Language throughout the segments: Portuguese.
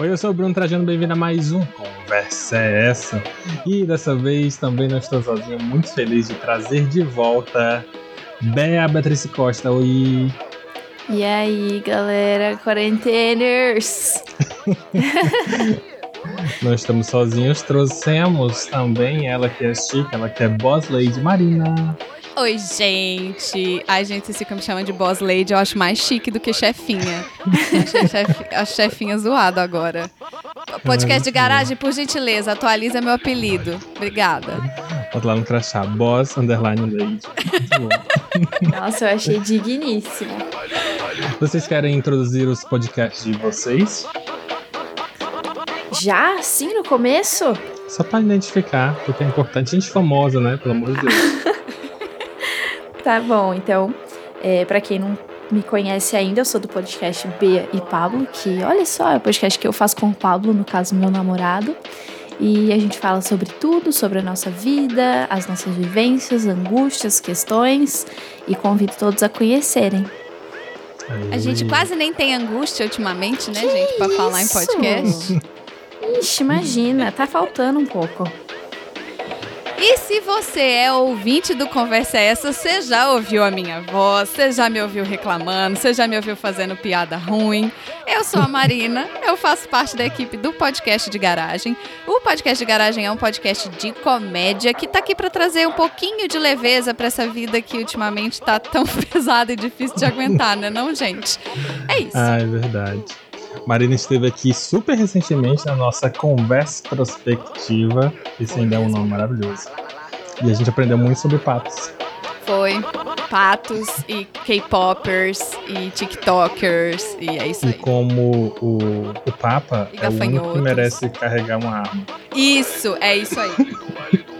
Oi, eu sou o Bruno Trajano, bem-vindo a mais um Conversa é Essa. E dessa vez também não estou sozinho, muito feliz de trazer de volta Bea Beatriz Costa. Oi! E aí, galera, quarenteners! não estamos sozinhos, trouxemos também ela que é chique, ela que é Boss Lady Marina. Oi, gente. Ai, gente, vocês ficam me chamando de boss lady, eu acho mais chique do que chefinha. a chefinha zoada agora. Podcast de garagem, por gentileza, atualiza meu apelido. Obrigada. Bota lá no crachá, boss underline lady. Nossa, eu achei digníssimo. Vocês querem introduzir os podcasts de vocês? Já? Sim, no começo? Só pra identificar, porque é importante. Gente famosa, né? Pelo amor de Deus. Tá bom, então, é, para quem não me conhece ainda, eu sou do podcast Bia e Pablo, que olha só, é o podcast que eu faço com o Pablo, no caso, meu namorado. E a gente fala sobre tudo, sobre a nossa vida, as nossas vivências, angústias, questões, e convido todos a conhecerem. A gente quase nem tem angústia ultimamente, né, que gente, para falar em podcast. Ixi, imagina, tá faltando um pouco. E se você é ouvinte do Conversa Essa, você já ouviu a minha voz, você já me ouviu reclamando, você já me ouviu fazendo piada ruim. Eu sou a Marina, eu faço parte da equipe do Podcast de Garagem. O Podcast de Garagem é um podcast de comédia que tá aqui para trazer um pouquinho de leveza para essa vida que ultimamente tá tão pesada e difícil de aguentar, né, não, gente? É isso. Ah, é verdade. Marina esteve aqui super recentemente na nossa conversa prospectiva. Esse ainda é um nome maravilhoso. E a gente aprendeu muito sobre patos. Foi. Patos e K-popers e TikTokers. E é isso aí. E como o, o Papa é o único que merece carregar uma arma. Isso, é isso aí.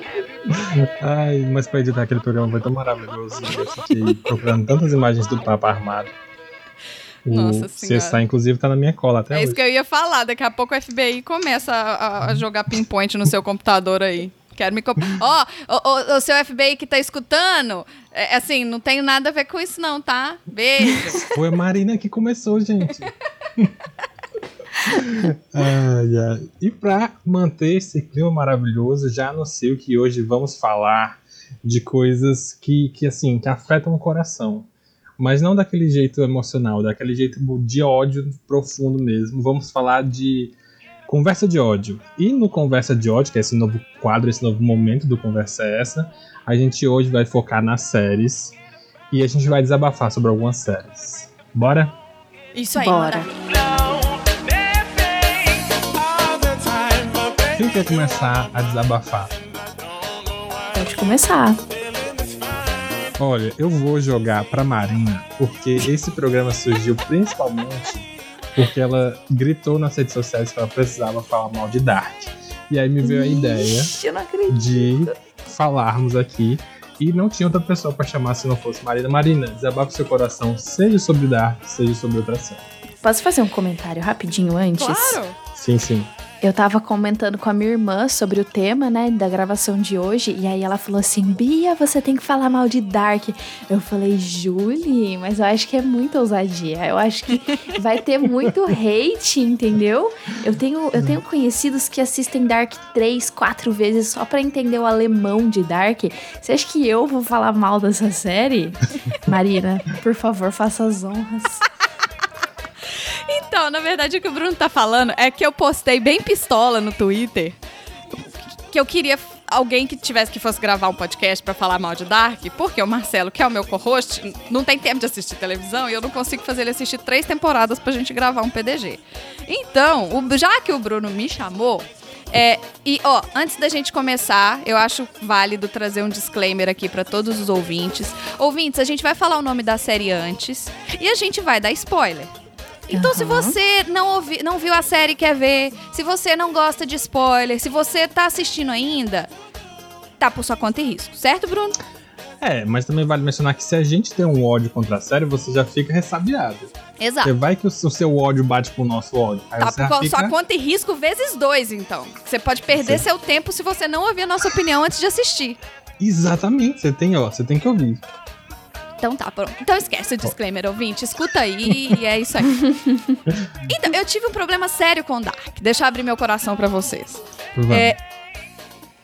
Ai, mas pra editar aquele programa foi tão maravilhoso. Eu fiquei procurando tantas imagens do Papa armado. O Nossa senhora. CSA, inclusive, tá na minha cola até É hoje. isso que eu ia falar. Daqui a pouco o FBI começa a, a jogar pinpoint no seu computador aí. Quero me. Ó, oh, o, seu FBI que tá escutando, é, assim, não tenho nada a ver com isso, não, tá? Beijo. Foi a Marina que começou, gente. ai, ai. E para manter esse clima maravilhoso, já anuncio que hoje vamos falar de coisas que, que assim, que afetam o coração mas não daquele jeito emocional, daquele jeito de ódio profundo mesmo. Vamos falar de conversa de ódio. E no conversa de ódio, que é esse novo quadro, esse novo momento do conversa é essa, a gente hoje vai focar nas séries e a gente vai desabafar sobre algumas séries. Bora? Isso aí. Bora. Quem quer começar a desabafar? Pode começar. Olha, eu vou jogar pra Marina, porque esse programa surgiu principalmente porque ela gritou nas redes sociais que ela precisava falar mal de Dark. E aí me veio a ideia de falarmos aqui. E não tinha outra pessoa para chamar se não fosse Marina. Marina, desabafa seu coração, seja sobre Dark, seja sobre outra série. Posso fazer um comentário rapidinho antes? Claro! Sim, sim. Eu tava comentando com a minha irmã sobre o tema, né, da gravação de hoje, e aí ela falou assim: Bia, você tem que falar mal de Dark. Eu falei, Julie, mas eu acho que é muita ousadia. Eu acho que vai ter muito hate, entendeu? Eu tenho, eu tenho conhecidos que assistem Dark três, quatro vezes só pra entender o alemão de Dark. Você acha que eu vou falar mal dessa série? Marina, por favor, faça as honras. Então, na verdade, o que o Bruno tá falando é que eu postei bem pistola no Twitter que eu queria alguém que tivesse que fosse gravar um podcast para falar mal de Dark, porque o Marcelo, que é o meu co-host, não tem tempo de assistir televisão e eu não consigo fazer ele assistir três temporadas pra gente gravar um PDG. Então, o, já que o Bruno me chamou, é, e ó, antes da gente começar, eu acho válido trazer um disclaimer aqui para todos os ouvintes. Ouvintes, a gente vai falar o nome da série antes e a gente vai dar spoiler. Então, uhum. se você não, ouvi, não viu a série e quer ver, se você não gosta de spoiler, se você tá assistindo ainda, tá por sua conta e risco, certo, Bruno? É, mas também vale mencionar que se a gente tem um ódio contra a série, você já fica ressabiado. Exato. Você vai que o seu ódio bate com o nosso ódio. Aí tá por fica... sua conta e risco vezes dois, então. Você pode perder Sim. seu tempo se você não ouvir a nossa opinião antes de assistir. Exatamente, você tem, ó, você tem que ouvir. Então tá, pronto. Então esquece o disclaimer, ouvinte. Escuta aí e é isso aí. Então, eu tive um problema sério com Dark. Deixa eu abrir meu coração pra vocês. É,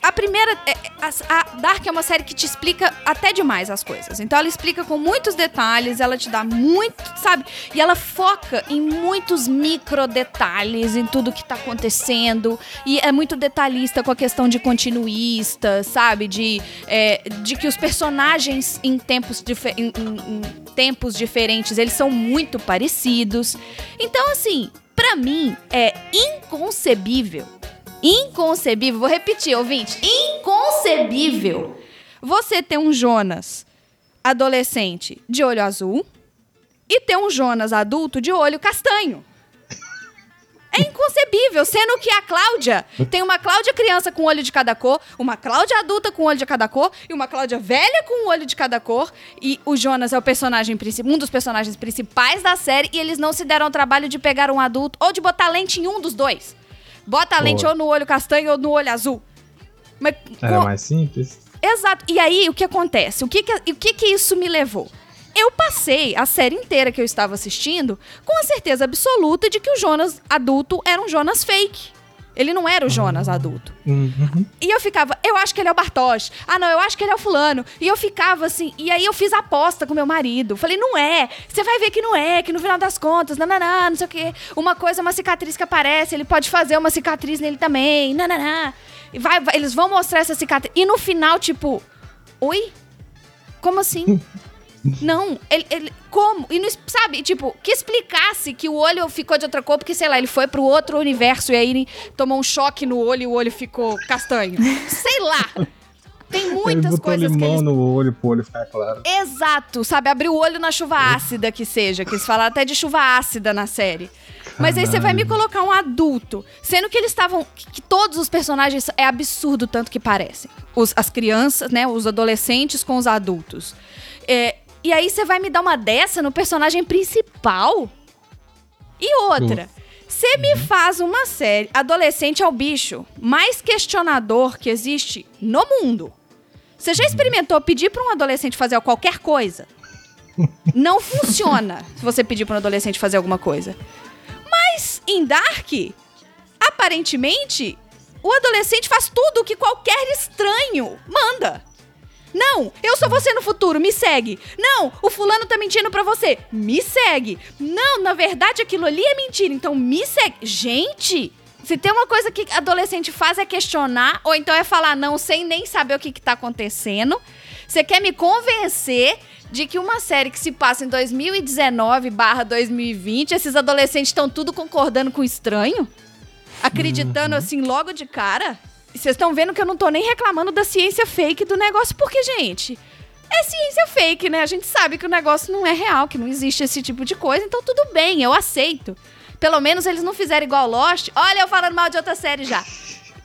a primeira. é, a, a Dark é uma série que te explica até demais as coisas. Então ela explica com muitos detalhes, ela te dá muito, sabe? E ela foca em muitos micro detalhes, em tudo que tá acontecendo. E é muito detalhista com a questão de continuista, sabe? De, é, de que os personagens em tempos, em- em- em tempos diferentes, eles são muito parecidos. Então, assim, pra mim é inconcebível inconcebível, vou repetir, ouvinte, inconcebível você ter um Jonas adolescente de olho azul e ter um Jonas adulto de olho castanho. É inconcebível, sendo que a Cláudia tem uma Cláudia criança com olho de cada cor, uma Cláudia adulta com olho de cada cor e uma Cláudia velha com olho de cada cor. E o Jonas é o personagem um dos personagens principais da série e eles não se deram o trabalho de pegar um adulto ou de botar lente em um dos dois. Bota a lente Boa. ou no olho castanho ou no olho azul. Mas Era com- mais simples? Exato. E aí, o que acontece? O que que, o que que isso me levou? Eu passei a série inteira que eu estava assistindo com a certeza absoluta de que o Jonas adulto era um Jonas fake. Ele não era o Jonas adulto. Uhum. E eu ficava, eu acho que ele é o Bartosz. Ah, não, eu acho que ele é o fulano. E eu ficava assim, e aí eu fiz a aposta com meu marido. Falei, não é. Você vai ver que não é, que no final das contas, nananá, não sei o quê. Uma coisa, é uma cicatriz que aparece, ele pode fazer uma cicatriz nele também, nananá. E vai, vai- eles vão mostrar essa cicatriz. E no final, tipo, oi? Como assim? Não, ele, ele- Como? E não, sabe, tipo, que explicasse que o olho ficou de outra cor, porque, sei lá, ele foi pro outro universo e aí ele tomou um choque no olho e o olho ficou castanho. sei lá. Tem Ele muitas botou coisas que limão eles. no olho pro olho ficar claro. Exato, sabe? Abrir o olho na chuva ácida que seja, que eles falaram até de chuva ácida na série. Mas aí você vai me colocar um adulto, sendo que eles estavam. Que, que todos os personagens é absurdo tanto que parecem. Os- as crianças, né? Os adolescentes com os adultos. É, e aí você vai me dar uma dessa no personagem principal? E outra. Você me faz uma série. Adolescente é o bicho mais questionador que existe no mundo. Você já experimentou pedir para um adolescente fazer qualquer coisa? Não funciona se você pedir para um adolescente fazer alguma coisa. Mas em Dark, aparentemente, o adolescente faz tudo o que qualquer estranho manda. Não, eu sou você no futuro, me segue. Não, o fulano tá mentindo pra você, me segue. Não, na verdade aquilo ali é mentira, então me segue. Gente, se tem uma coisa que adolescente faz é questionar, ou então é falar não sem nem saber o que, que tá acontecendo. Você quer me convencer de que uma série que se passa em 2019 barra 2020, esses adolescentes estão tudo concordando com o estranho? Acreditando assim logo de cara? Vocês estão vendo que eu não tô nem reclamando da ciência fake do negócio, porque, gente, é ciência fake, né? A gente sabe que o negócio não é real, que não existe esse tipo de coisa, então tudo bem, eu aceito. Pelo menos eles não fizeram igual Lost. Olha, eu falando mal de outra série já.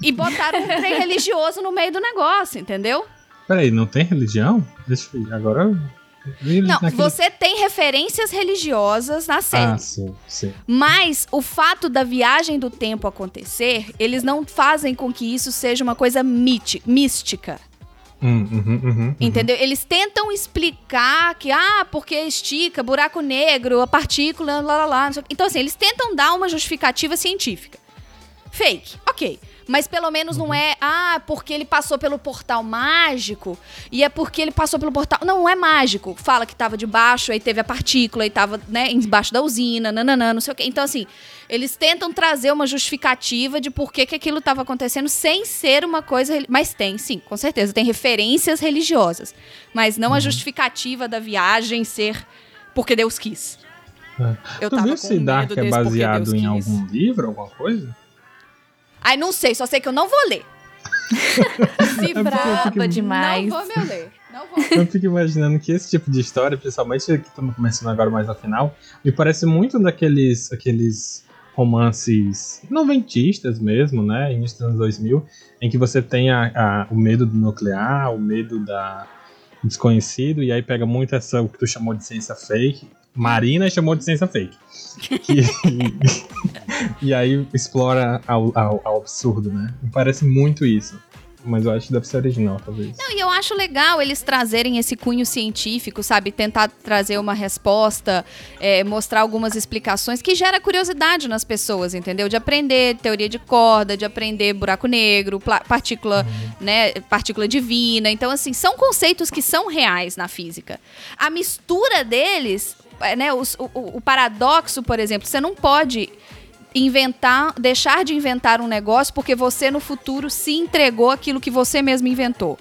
E botaram um trem religioso no meio do negócio, entendeu? Peraí, não tem religião? Deixa eu ver. Agora. Não, naquele- você tem referências religiosas na série. Ah, sim, sim. Mas o fato da viagem do tempo acontecer, eles não fazem com que isso seja uma coisa mística. Hum, uhum, uhum, Entendeu? Eles tentam explicar que, ah, porque estica, buraco negro, a partícula, lá, lá, lá. Então, assim, eles tentam dar uma justificativa científica. Fake, ok. Mas pelo menos não é, ah, porque ele passou pelo portal mágico e é porque ele passou pelo portal. Não, não é mágico. Fala que tava debaixo, aí teve a partícula e tava, né, embaixo da usina, nananã, não sei o quê. Então, assim, eles tentam trazer uma justificativa de por que, que aquilo tava acontecendo sem ser uma coisa. Mas tem, sim, com certeza. Tem referências religiosas. Mas não a justificativa da viagem ser porque Deus quis. É. Eu tu tava viu se Dark é baseado em algum livro, alguma coisa? Ai, não sei, só sei que eu não vou ler. Se eu braba fico- demais. Não vou me ler. Não vou. Eu fico imaginando que esse tipo de história, principalmente que estamos começando agora mais ao final, me parece muito daqueles aqueles romances noventistas mesmo, né? Início dos anos 2000, em que você tem a, a- o medo do nuclear, o medo da desconhecido, e aí pega muito essa, o que tu chamou de ciência fake. Marina chamou de ciência fake. Que- e aí explora ao, ao- ao absurdo, né? Me parece muito isso. Mas eu acho que deve ser original, talvez. Não, e eu acho legal eles trazerem esse cunho científico, sabe? Tentar trazer uma resposta, é, mostrar algumas explicações que gera curiosidade nas pessoas, entendeu? De aprender teoria de corda, de aprender buraco negro, partícula, uhum. né? Partícula divina. Então, assim, são conceitos que são reais na física. A mistura deles, né? o, o, o paradoxo, por exemplo, você não pode inventar, deixar de inventar um negócio porque você no futuro se entregou aquilo que você mesmo inventou.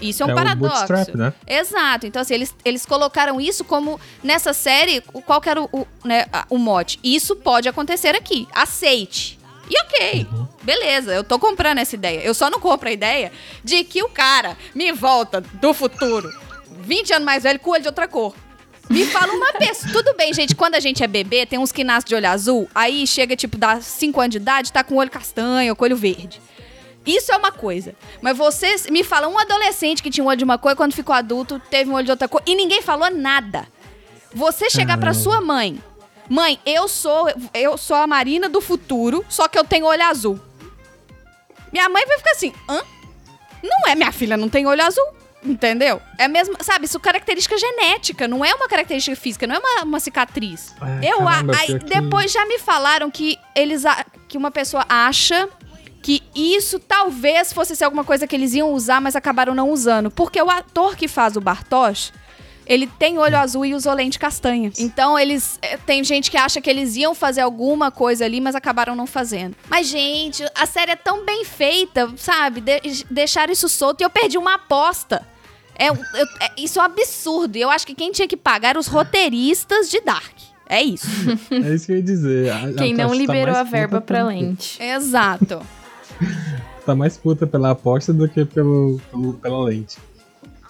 Isso é um é paradoxo. né? Exato. Então, assim, eles, eles colocaram isso como nessa série, qual que era o, o, né, o mote? Isso pode acontecer aqui. Aceite. E ok, uhum. beleza, eu tô comprando essa ideia. Eu só não compro a ideia de que o cara me volta do futuro, 20 anos mais velho, com olho de outra cor. Me fala uma pessoa. Tudo bem, gente, quando a gente é bebê, tem uns que nascem de olho azul, aí chega, tipo, dá 5 anos de idade, tá com olho castanho, com olho verde. Isso é uma coisa. Mas você me fala um adolescente que tinha um olho de uma cor e quando ficou adulto teve um olho de outra cor e ninguém falou nada. Você chegar para sua mãe, mãe, eu sou eu sou a Marina do futuro, só que eu tenho olho azul. Minha mãe vai ficar assim, hã? Não é minha filha, não tem olho azul. Entendeu? É mesmo, sabe, isso é característica genética, não é uma característica física, não é uma, uma cicatriz. É, eu caramba, aí, depois já me falaram que eles que uma pessoa acha que isso talvez fosse ser alguma coisa que eles iam usar, mas acabaram não usando, porque o ator que faz o Bartosz ele tem olho azul e usou lente castanha. Então eles. Eh, tem gente que acha que eles iam fazer alguma coisa ali, mas acabaram não fazendo. Mas, gente, a série é tão bem feita, sabe? De deixaram isso solto e eu perdi uma aposta. É, eu, é, isso é um absurdo. E eu acho que quem tinha que pagar eram os roteiristas de Dark. É isso. é isso que eu ia dizer. A, quem não tá liberou tá a verba pra lente. Exato. tá mais puta pela aposta do que pelo, pelo, pela lente.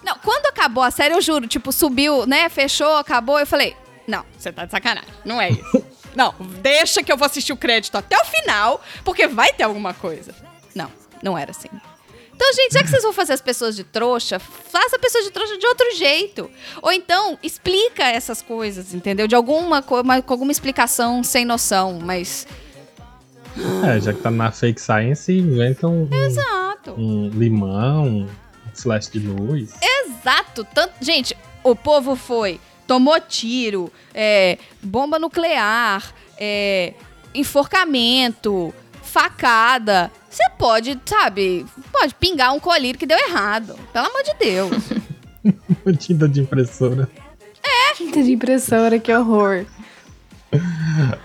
Não, quando acabou a série, eu juro, tipo, subiu, né? Fechou, acabou, eu falei, não, você tá de sacanagem. Não é isso. não, deixa que eu vou assistir o crédito até o final, porque vai ter alguma coisa. Não, não era assim. Então, gente, já que vocês vão fazer as pessoas de trouxa, faça a pessoa de trouxa de outro jeito. Ou então, explica essas coisas, entendeu? De alguma coisa, com alguma explicação sem noção, mas. É, já que tá na fake science, inventa um. Exato. Um limão, um flash de luz. Exato. Tanto, gente, o povo foi, tomou tiro, é, bomba nuclear, é, enforcamento, facada. Você pode, sabe, pode pingar um colírio que deu errado. Pelo amor de Deus. Tinta de impressora. É. Tinta de impressora, que horror.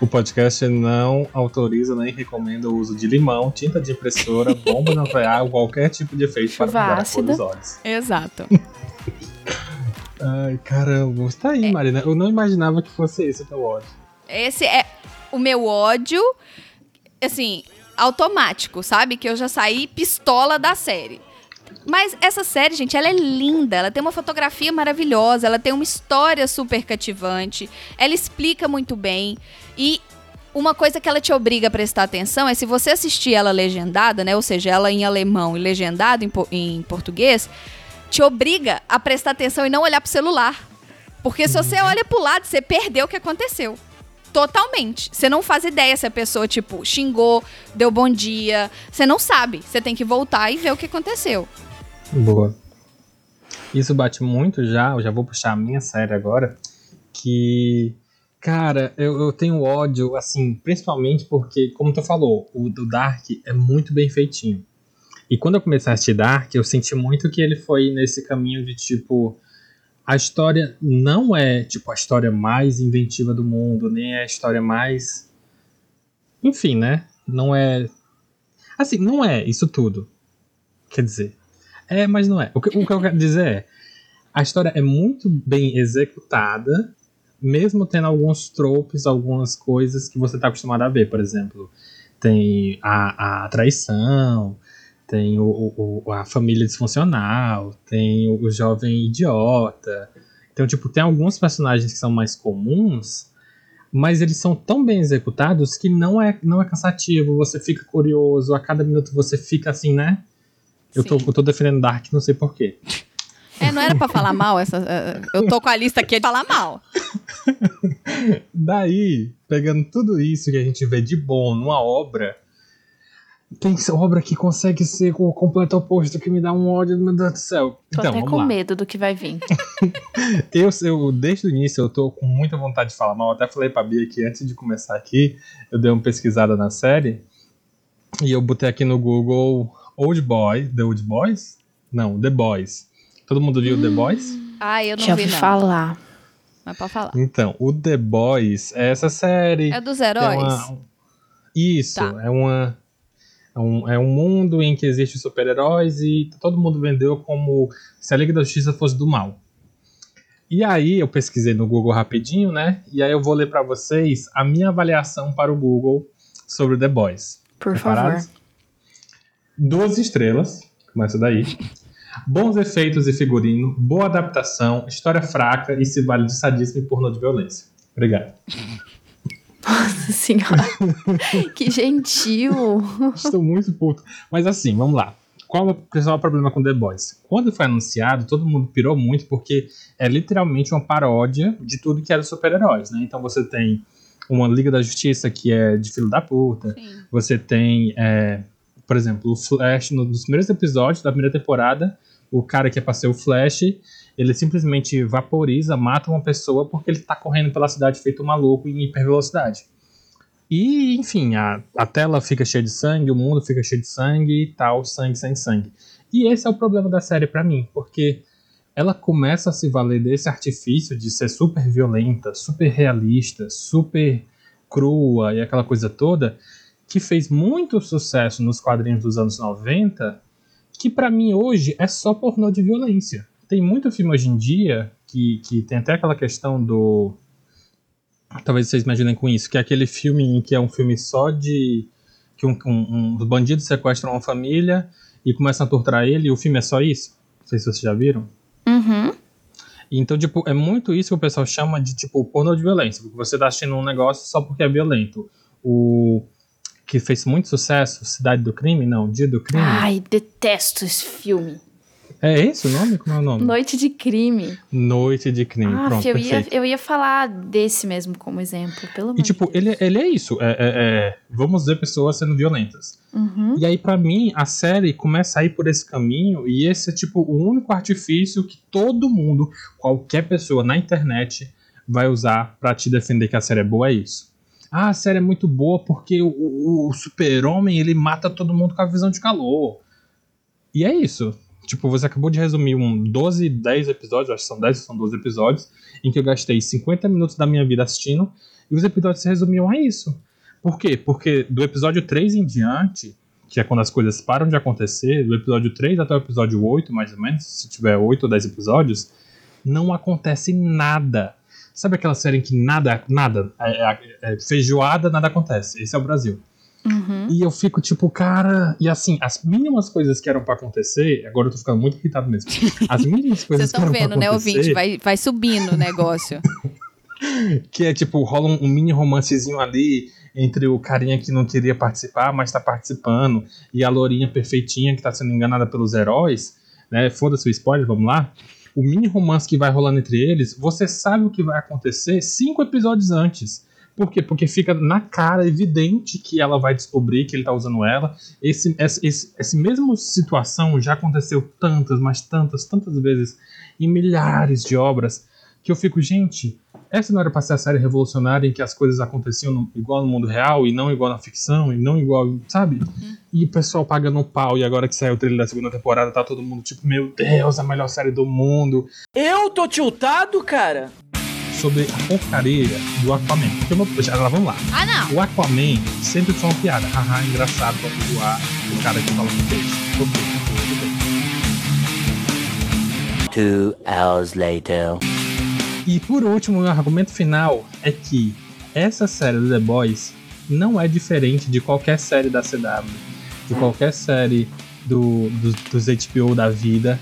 O podcast não autoriza nem recomenda o uso de limão, tinta de impressora, bomba nuclear ou qualquer tipo de efeito Chuva para ácida. os olhos. Exato. Ai, caramba, está aí, é. Marina. Eu não imaginava que fosse esse o teu ódio. Esse é o meu ódio, assim, automático, sabe? Que eu já saí pistola da série. Mas essa série, gente, ela é linda, ela tem uma fotografia maravilhosa, ela tem uma história super cativante, ela explica muito bem e uma coisa que ela te obriga a prestar atenção é se você assistir ela legendada, né, ou seja, ela em alemão e legendado em, em português, te obriga a prestar atenção e não olhar pro celular. Porque se você olha pro lado, você perdeu o que aconteceu. Totalmente. Você não faz ideia se a pessoa, tipo, xingou, deu bom dia. Você não sabe. Você tem que voltar e ver o que aconteceu. Boa. Isso bate muito já, eu já vou puxar a minha série agora, que, cara, eu, eu tenho ódio, assim, principalmente porque, como tu falou, o do Dark é muito bem feitinho. E quando eu comecei a assistir Dark, eu senti muito que ele foi nesse caminho de, tipo, a história não é, tipo, a história mais inventiva do mundo, nem é a história mais... Enfim, né? Não é... Assim, não é isso tudo. Quer dizer, é, mas não é. O que, o que eu quero dizer é: a história é muito bem executada, mesmo tendo alguns tropes, algumas coisas que você está acostumado a ver. Por exemplo, tem a, a traição, tem o, o, a família disfuncional, tem o, o jovem idiota. Então, tipo, tem alguns personagens que são mais comuns, mas eles são tão bem executados que não é, não é cansativo, você fica curioso, a cada minuto você fica assim, né? Eu tô, eu tô defendendo Dark, não sei porquê. É, não era pra falar mal essa. Eh, eu tô com a lista aqui de falar mal. Daí, pegando tudo isso que a gente vê de bom numa obra, tem obra que consegue ser o completo oposto, que me dá um ódio, meu Deus do céu. Tô então, até com lá. medo do que vai vir. Eu, eu, desde o início, eu tô com muita vontade de falar mal. Eu até falei pra Bia que antes de começar aqui, eu dei uma pesquisada na série e eu botei aqui no Google Old Boy, The Old Boys? Não, The Boys. Todo mundo viu The Boys? Ah, eu não Já vi, ouvi não. falar. Mas pode falar. Então, o The Boys é essa série. É dos que é heróis? uma- Isso, Tá. é uma. É um, é um mundo em que existem super-heróis e todo mundo vendeu como se a Liga da Justiça fosse do mal. E aí eu pesquisei no Google rapidinho, né? E aí eu vou ler pra vocês a minha avaliação para o Google sobre The Boys. Por Preparados? favor. Duas estrelas, começa daí. Bons efeitos e figurino, boa adaptação, história fraca e se vale de sadismo e pornô de violência. Obrigado. Nossa senhora. que gentil. Estou muito puto. Mas assim, vamos lá. Qual é o principal problema com The Boys? Quando foi anunciado, todo mundo pirou muito porque é literalmente uma paródia de tudo que era super-heróis, né? Então você tem uma Liga da Justiça que é de filho da puta. Sim. Você tem, é, por exemplo, o Flash, no- nos primeiros episódios da primeira temporada, o cara que é pra ser o Flash, ele simplesmente vaporiza, mata uma pessoa porque ele tá correndo pela cidade feito um maluco em hipervelocidade. E, enfim, a, a tela fica cheia de sangue, o mundo fica cheio de sangue e tal, sangue sem sangue. E esse é o problema da série pra mim, porque ela começa a se valer desse artifício de ser super violenta, super realista, super crua e aquela coisa toda, que fez muito sucesso nos quadrinhos dos anos 90, que pra mim hoje é só pornô de violência. Tem muito filme hoje em dia que, que tem até aquela questão do. Talvez vocês imaginem com isso, que é aquele filme em que é um filme só de. que um, um, um bandido sequestra uma família e começam a torturar ele, e o filme é só isso. Não sei se vocês já viram. Uhum. Então, tipo, é muito isso que o pessoal chama de, tipo, pornô de violência. Porque você tá assistindo um negócio só porque é violento. O que fez muito sucesso, Cidade do Crime, não, Dia do Crime. Ai, detesto esse filme. É esse o nome? Como é o nome? Noite de crime. Noite de Crime, Ah, pronto, eu ia, eu ia falar desse mesmo como exemplo, pelo amor E, tipo, de Deus. ele, ele é isso. É, é- é, vamos ver pessoas sendo violentas. Uhum. E aí, pra mim, a série começa a ir por esse caminho, e esse é, tipo, o único artifício que todo mundo, qualquer pessoa na internet, vai usar pra te defender que a série é boa, é isso. Ah, a série é muito boa porque o, o- o super-homem, ele mata todo mundo com a visão de calor. E é isso. Tipo, você acabou de resumir um 12, 10 episódios, acho que são 10 ou são 12 episódios, em que eu gastei 50 minutos da minha vida assistindo, e os episódios se resumiam a isso. Por quê? Porque do episódio 3 em diante, que é quando as coisas param de acontecer, do episódio 3 até o episódio 8, mais ou menos, se tiver 8 ou 10 episódios, não acontece nada. Sabe aquela série em que nada, nada, é, é- é feijoada, nada acontece? Esse é o Brasil. Uhum. E eu fico tipo, cara. E assim, as mínimas coisas que eram pra acontecer. Agora eu tô ficando muito irritado mesmo. As mínimas Vocês coisas que estão eram vendo, pra né, acontecer. ouvinte? Vai, vai subindo o negócio. Que é tipo, rola um, um mini romancezinho ali entre o carinha que não queria participar, mas tá participando, e a lourinha perfeitinha que tá sendo enganada pelos heróis, né? Foda-se o spoiler, vamos lá. O mini romance que vai rolando entre eles, você sabe o que vai acontecer cinco episódios antes. Por quê? Porque fica na cara evidente que ela vai descobrir que ele tá usando ela. Esse, esse, esse, esse mesmo situação já aconteceu tantas, mas tantas, tantas vezes em milhares de obras que eu fico, gente, essa não era pra ser a série revolucionária em que as coisas aconteciam no- igual no mundo real e não igual na ficção e não igual, sabe? E o pessoal pagando pau e agora que saiu o trailer da segunda temporada tá todo mundo tipo, meu Deus, a melhor série do mundo. Eu tô tiltado, cara? Sobre a porcaria do Aquaman. Porque eu vou- já, vamos lá. Ah, não. O Aquaman sempre foi uma piada. Haha, engraçado pra zoar o cara que fala com peixe. Ok, tudo bem. Two hours later. E por último, o argumento final é que essa série do The Boys não é diferente de qualquer série da CW, de qualquer série do, dos, dos HBO da vida,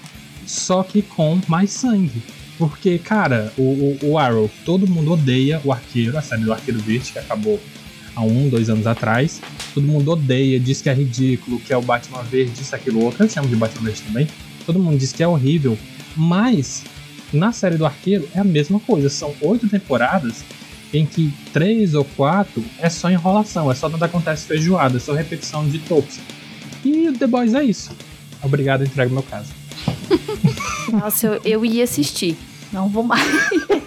só que com mais sangue. Porque, cara, o, o, o Arrow, todo mundo odeia o Arqueiro, a série do Arqueiro Verde, que acabou há um, dois anos atrás. Todo mundo odeia, diz que é ridículo, que é o Batman Verde, isso, aquilo, outro. Eu chamo de Batman Verde também. Todo mundo diz que é horrível, mas na série do Arqueiro é a mesma coisa. São oito temporadas em que três ou quatro é só enrolação, é só nada acontece feijoada, é só repetição de tropes. E The Boys é isso. Obrigado, entrego meu caso. Nossa, eu, eu ia assistir. Não vou mais.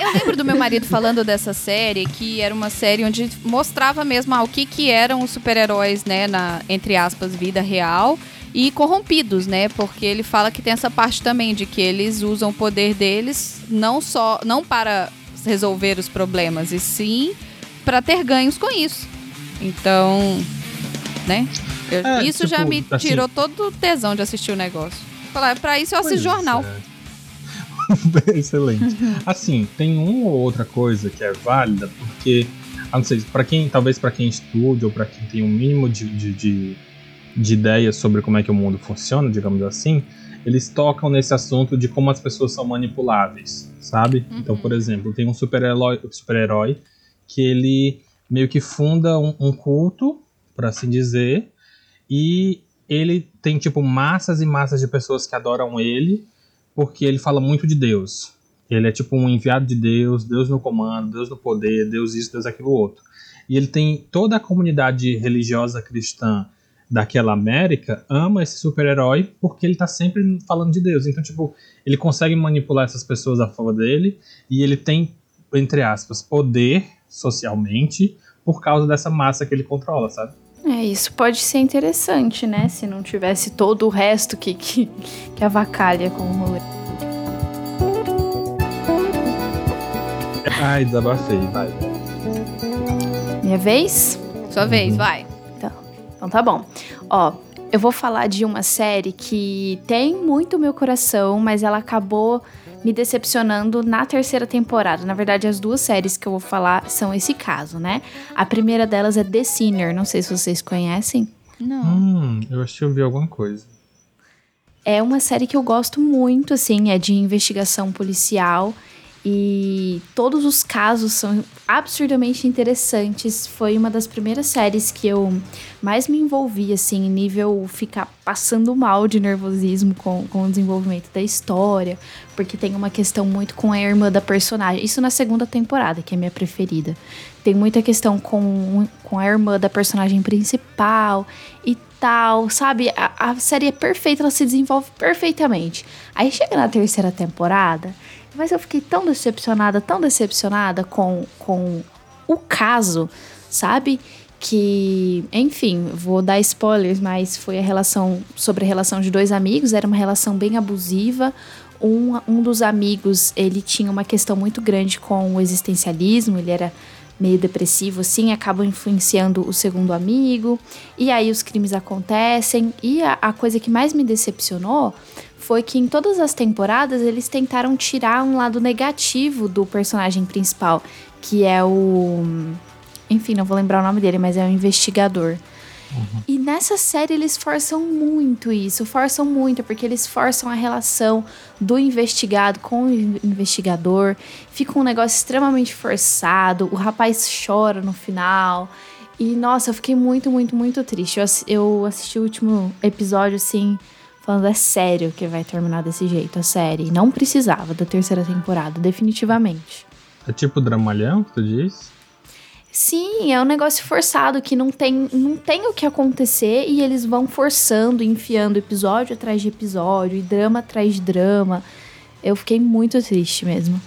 Eu lembro do meu marido falando dessa série, que era uma série onde mostrava mesmo ah, o que, que eram os super-heróis, né, na, entre aspas, vida real e corrompidos, né? Porque ele fala que tem essa parte também de que eles usam o poder deles não só não para resolver os problemas, e sim para ter ganhos com isso. Então, né? Eu- É, isso tipo, já me assim- tirou todo o tesão de assistir o negócio. Falar, pra isso eu assisto jornal. é. Excelente. Assim, tem uma ou outra coisa que é válida, porque, não sei, para quem, talvez para quem estuda ou para quem tem um mínimo de, de, de, de ideia sobre como é que o mundo funciona, digamos assim, eles tocam nesse assunto de como as pessoas são manipuláveis, sabe? Então, por exemplo, tem um super-herói super que ele meio que funda um, um culto, por assim dizer, e ele tem tipo massas e massas de pessoas que adoram ele, porque ele fala muito de Deus. Ele é tipo um enviado de Deus, Deus no comando, Deus no poder, Deus isso, Deus aquilo outro. E ele tem toda a comunidade religiosa cristã daquela América ama esse super-herói porque ele tá sempre falando de Deus. Então, tipo, ele consegue manipular essas pessoas a favor dele e ele tem, entre aspas, poder socialmente por causa dessa massa que ele controla, sabe? É, isso pode ser interessante, né? Se não tivesse todo o resto que, que, que avacalha com o rolê. Ai, desabafei, vai. Minha vez? Sua vez, vai. Então tá bom. Ó, eu vou falar de uma série que tem muito meu coração, mas ela acabou me decepcionando na terceira temporada. Na verdade, as duas séries que eu vou falar são esse caso, né? A primeira delas é The Sinner, não sei se vocês conhecem. Não. Hum, eu acho que eu vi alguma coisa. É uma série que eu gosto muito, assim, é de investigação policial e todos os casos são absurdamente interessantes. Foi uma das primeiras séries que eu mais me envolvi, assim, nível ficar passando mal de nervosismo com, com o desenvolvimento da história, porque tem uma questão muito com a irmã da personagem. Isso na segunda temporada, que é minha preferida. Tem muita questão com, com a irmã da personagem principal e tal, sabe? A, a série é perfeita, ela se desenvolve perfeitamente. Aí chega na terceira temporada, mas eu fiquei tão decepcionada, tão decepcionada com, com o caso, sabe? Que, enfim, vou dar spoilers, mas foi a relação sobre a relação de dois amigos, era uma relação bem abusiva. Um, um dos amigos, ele tinha uma questão muito grande com o existencialismo, ele era meio depressivo, assim, acaba influenciando o segundo amigo, e aí os crimes acontecem. E a, a coisa que mais me decepcionou foi que em todas as temporadas eles tentaram tirar um lado negativo do personagem principal, que é o. Enfim, não vou lembrar o nome dele, mas é o investigador. E nessa série eles forçam muito isso, forçam muito, porque eles forçam a relação do investigado com o in- investigador. Fica um negócio extremamente forçado, o rapaz chora no final. E nossa, eu fiquei muito, muito, muito triste. Eu, eu assisti o último episódio assim, falando, é sério que vai terminar desse jeito, a série. Não precisava da terceira temporada, definitivamente. É tipo dramalhão que tu diz? Sim, é um negócio forçado que não tem, não tem o que acontecer e eles vão forçando, enfiando episódio atrás de episódio e drama atrás de drama. Eu fiquei muito triste mesmo.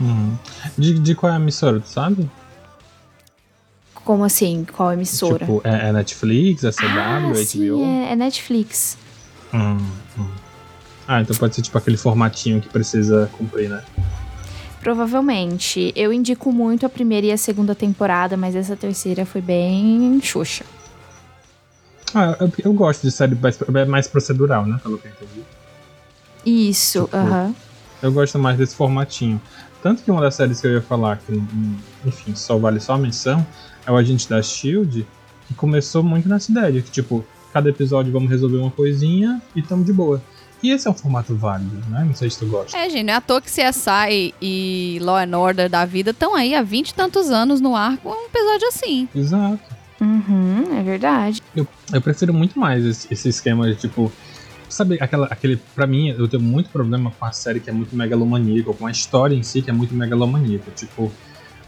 Uhum. De, de qual é a emissora, tu sabe? Como assim? Qual emissora? Tipo, é, é Netflix, é CW, ah, HBO? sim, é, é Netflix. Hum, hum. Ah, então pode ser tipo aquele formatinho que precisa cumprir, né? Provavelmente. Eu indico muito a primeira e a segunda temporada, mas essa terceira foi bem xuxa. Ah, eu, eu gosto de série mais, é mais procedural, né? Pelo que eu entendi. Isso, Tipo, aham. Eu gosto mais desse formatinho. Tanto que uma das séries que eu ia falar, que, hum, enfim, só vale só a menção, é o Agente da Shield, que começou muito nessa ideia de que, tipo, cada episódio vamos resolver uma coisinha e tamo de boa. E esse é um formato válido, né? Não sei se tu gosta. É, gente, não é à toa que CSI e Law and Order da vida estão aí há 20 e tantos anos no ar com um episódio assim. Exato. Uhum, é verdade. Eu, eu prefiro muito mais esse, esse esquema de, tipo. Sabe, aquela, aquele. Pra mim, eu tenho muito problema com a série que é muito megalomaníaca, ou com a história em si que é muito megalomaníaca. Tipo,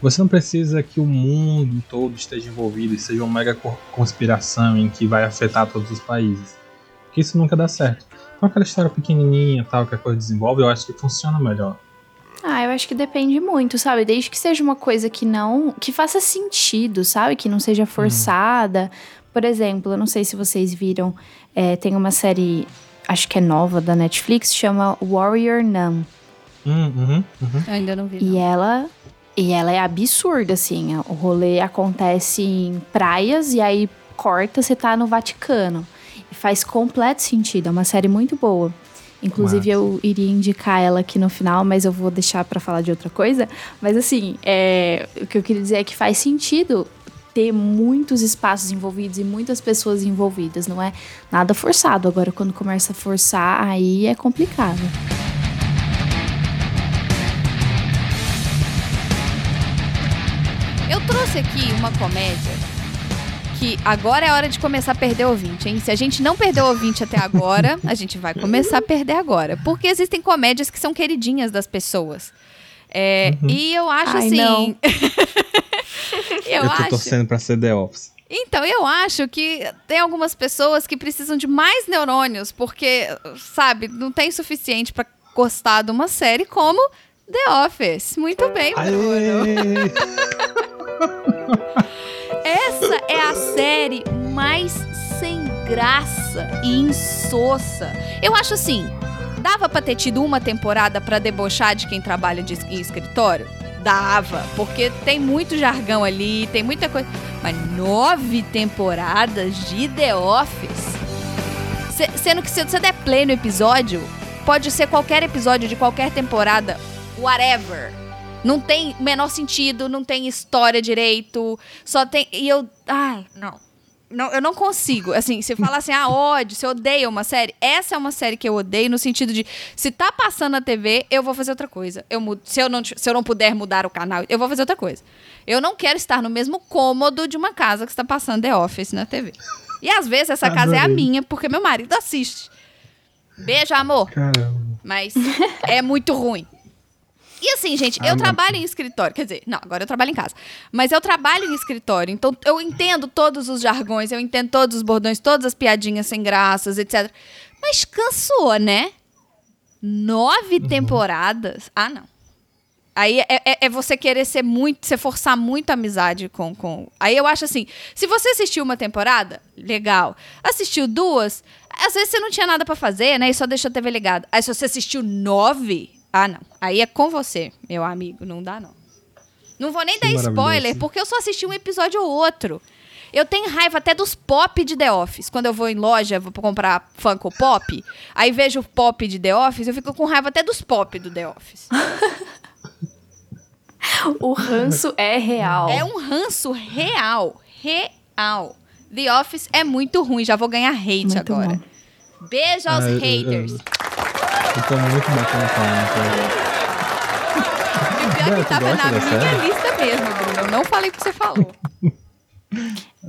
Você não precisa que o mundo todo esteja envolvido e seja uma mega co- conspiração em que vai afetar todos os países. Porque isso nunca dá certo. Então aquela história pequenininha tal que a coisa desenvolve, eu acho que funciona melhor. Ah, eu acho que depende muito, sabe? Desde que seja uma coisa que não. que faça sentido, sabe? Que não seja forçada. Por exemplo, eu não sei se vocês viram, é, tem uma série, acho que é nova da Netflix, chama Warrior Nun. Hum, uhum, uhum. Eu ainda não vi. E não. ela. E ela é absurda, assim. O rolê acontece em praias e aí corta, você tá no Vaticano. E faz completo sentido. É uma série muito boa. Inclusive, Massa. eu iria indicar ela aqui no final, mas eu vou deixar pra falar de outra coisa. Mas assim, é, o que eu queria dizer é que faz sentido ter muitos espaços envolvidos e muitas pessoas envolvidas. Não é nada forçado. Agora, quando começa a forçar, aí é complicado. Eu trouxe aqui uma comédia que agora é hora de começar a perder ouvinte, hein? Se a gente não perdeu ouvinte até agora, a gente vai começar a perder agora. Porque existem comédias que são queridinhas das pessoas. É, E eu acho Ai, assim. não. eu, Eu, tô acho. torcendo pra ser The Office. Então, eu acho que tem algumas pessoas que precisam de mais neurônios, porque, sabe, não tem suficiente pra gostar de uma série como The Office. Muito bem, Bruno. Essa é a série mais sem graça e insossa. Eu acho assim, dava pra ter tido uma temporada pra debochar de quem trabalha de, em escritório? Dava, porque tem muito jargão ali, tem muita coisa. Mas nove temporadas de The Office. Se- sendo que se você der play no episódio, pode ser qualquer episódio de qualquer temporada, whatever. Não tem o menor sentido, não tem história direito, só tem. E eu. Ai, não. Não, eu não consigo. Assim, se fala assim, ah, ódio, você odeia uma série. Essa é uma série que eu odeio no sentido de, se tá passando na TV, eu vou fazer outra coisa. Eu mudo, se, eu não, se eu não puder mudar o canal, eu vou fazer outra coisa. Eu não quero estar no mesmo cômodo de uma casa que está passando The Office na TV. E às vezes essa casa é a Adorei. minha, porque meu marido assiste. Beijo, amor. Caramba. Mas é muito ruim. E assim, gente, eu Ah, trabalho em escritório. Quer dizer, não, agora eu trabalho em casa. Mas eu trabalho em escritório. Então eu entendo todos os jargões, eu entendo todos os bordões, todas as piadinhas sem graças, etc. Mas cansou, né? Nove temporadas? Ah, não. Aí é, é- é você querer ser muito, você forçar muito a amizade com, com. Aí eu acho assim: se você assistiu uma temporada, legal. Assistiu duas, às vezes você não tinha nada pra fazer, né? E só deixou a TV ligada. Aí se você assistiu nove, ah, não. Aí é com você, meu amigo. Não dá, não. Não vou nem Que dar spoiler, porque eu só assisti um episódio ou outro. Eu tenho raiva até dos pop de The Office. Quando eu vou em loja, vou comprar Funko Pop, aí vejo o pop de The Office, eu fico com raiva até dos pop do The Office. O ranço é real. É um ranço real. Real. The Office é muito ruim. Já vou ganhar hate Muito agora. bom. Beijo aos Ah, eu- eu- haters. Eu tô muito bacana falando. O pior que tava na minha série? lista mesmo, Bruno. Eu não falei o que você falou.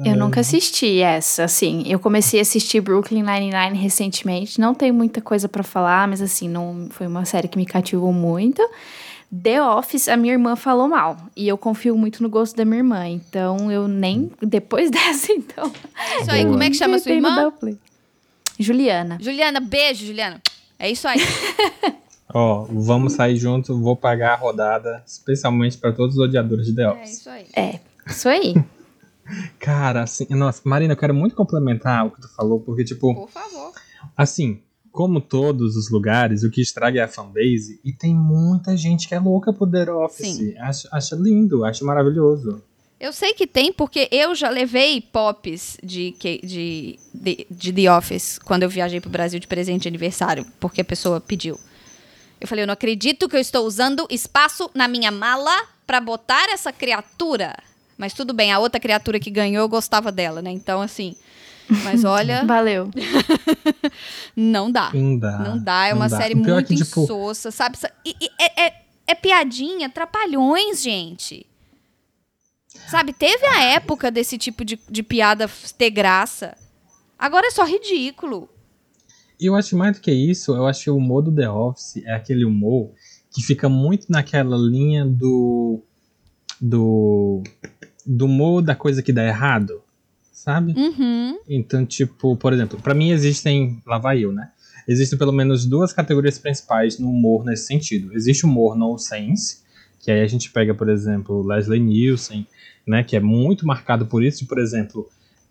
Eu nunca assisti essa, assim. Eu comecei a assistir Brooklyn Nine-Nine recentemente. Não tem muita coisa pra falar, mas assim, não foi uma série que me cativou muito. The Office, a minha irmã falou mal. E eu confio muito no gosto da minha irmã. Então, eu nem... Depois dessa, então... É isso aí. Como é que chama sua irmã? Juliana. Juliana, beijo, Juliana. É isso aí. Ó, vamos sair junto, vou pagar a rodada, especialmente pra todos os odiadores de The É Office. isso aí. É, isso aí. Cara, assim, nossa, Marina, eu quero muito complementar o que tu falou, porque, tipo, Por favor. assim, como todos os lugares, o que estraga é a fanbase, e tem muita gente que é louca por The Office. Sim. Acha, acha lindo, acha maravilhoso. Eu sei que tem, porque eu já levei pops de, de, de, de The Office quando eu viajei pro Brasil de presente de aniversário, porque a pessoa pediu. Eu falei, eu não acredito que eu estou usando espaço na minha mala pra botar essa criatura. Mas tudo bem, a outra criatura que ganhou, eu gostava dela, né? Então, assim. Mas olha, Valeu. não dá. Não dá. Não dá, é não uma dá. série é muito que, tipo, insossa, sabe? E, e é, é, é piadinha, trapalhões, gente. Sabe, teve a época desse tipo de, de piada ter graça. Agora é só ridículo. E eu acho mais do que isso, eu acho que o humor do The Office é aquele humor que fica muito naquela linha do. do, do humor da coisa que dá errado, sabe? Uhum. Então, tipo, por exemplo, pra mim existem. Lá vai eu, né? Existem pelo menos duas categorias principais no humor nesse sentido. Existe o humor nonsense, que aí a gente pega, por exemplo, Leslie Nielsen, né? Que é muito marcado por isso, de, por exemplo,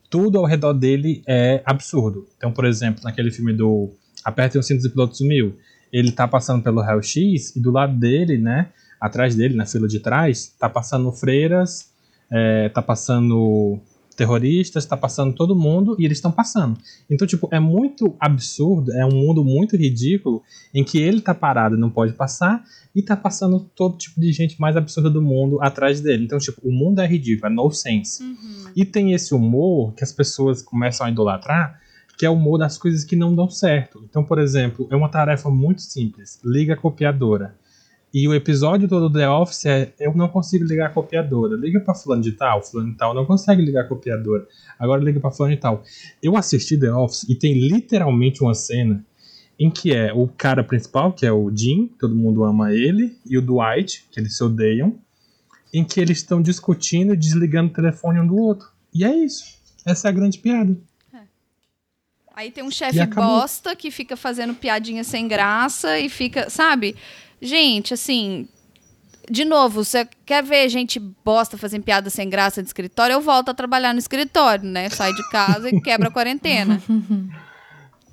tudo ao redor dele é absurdo. Então, por exemplo, naquele filme do Apertem os cintos e piloto sumiu, ele tá passando pelo Raio X e do lado dele, né? Atrás dele, na fila de trás, tá passando freiras, é, tá passando terroristas, tá passando todo mundo e eles estão passando. Então, tipo, é muito absurdo, é um mundo muito ridículo em que ele tá parado e não pode passar e tá passando todo tipo de gente mais absurda do mundo atrás dele. Então, tipo, o mundo é ridículo, é no sense. E tem esse humor que as pessoas começam a idolatrar, que é o humor das coisas que não dão certo. Então, por exemplo, é uma tarefa muito simples. Liga a copiadora. E o episódio todo do The Office é eu não consigo ligar a copiadora. Liga pra fulano de tal, fulano de tal não consegue ligar a copiadora. Agora liga pra fulano de tal. Eu assisti The Office e tem literalmente uma cena em que é o cara principal, que é o Jim, todo mundo ama ele, e o Dwight, que eles se odeiam, em que eles estão discutindo e desligando o telefone um do outro. E é isso. Essa é a grande piada. Aí tem um chefe bosta que fica fazendo piadinha sem graça e fica, sabe? Gente, assim, de novo, você quer ver gente bosta fazendo piada sem graça de escritório? Eu volto a trabalhar no escritório, né? Sai de casa e quebra a quarentena.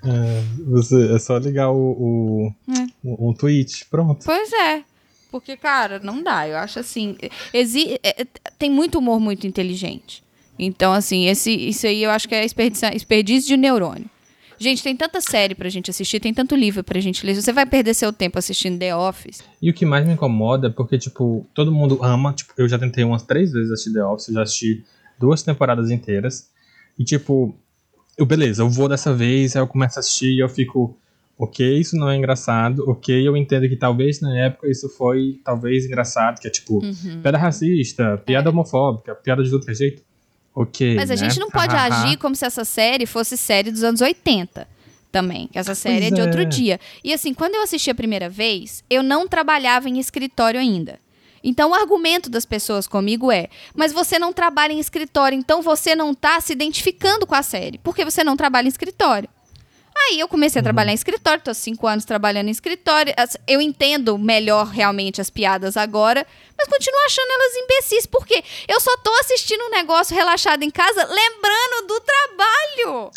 É, você, é só ligar o, o, É. o- um tweet, pronto. Pois é. Porque, cara, não dá. Eu acho assim. exi- é- é- tem muito humor muito inteligente. Então, assim, esse, isso aí eu acho que é desperdício de neurônio. Gente, tem tanta série pra gente assistir, tem tanto livro pra gente ler. Você vai perder seu tempo assistindo The Office. E o que mais me incomoda é porque, tipo, todo mundo ama. Tipo, eu já tentei umas três vezes assistir The Office, eu já assisti duas temporadas inteiras. E, tipo, eu, beleza, eu vou dessa vez, aí eu começo a assistir e eu fico, ok, isso não é engraçado, ok, eu entendo que talvez na época isso foi, talvez, engraçado, que é tipo, Uhum. piada racista, piada homofóbica, piada de outro jeito. Ok. Mas a né? gente não pode agir como se essa série fosse série dos anos 80 também. Essa série é de outro é. dia. E assim, quando eu assisti a primeira vez, eu não trabalhava em escritório ainda. Então o argumento das pessoas comigo é: mas você não trabalha em escritório, então você não tá se identificando com a série. Porque você não trabalha em escritório. Aí eu comecei a trabalhar em escritório, tô há cinco anos trabalhando em escritório. Eu entendo melhor realmente as piadas agora, mas continuo achando elas imbecis, porque eu só tô assistindo um negócio relaxado em casa, lembrando do trabalho.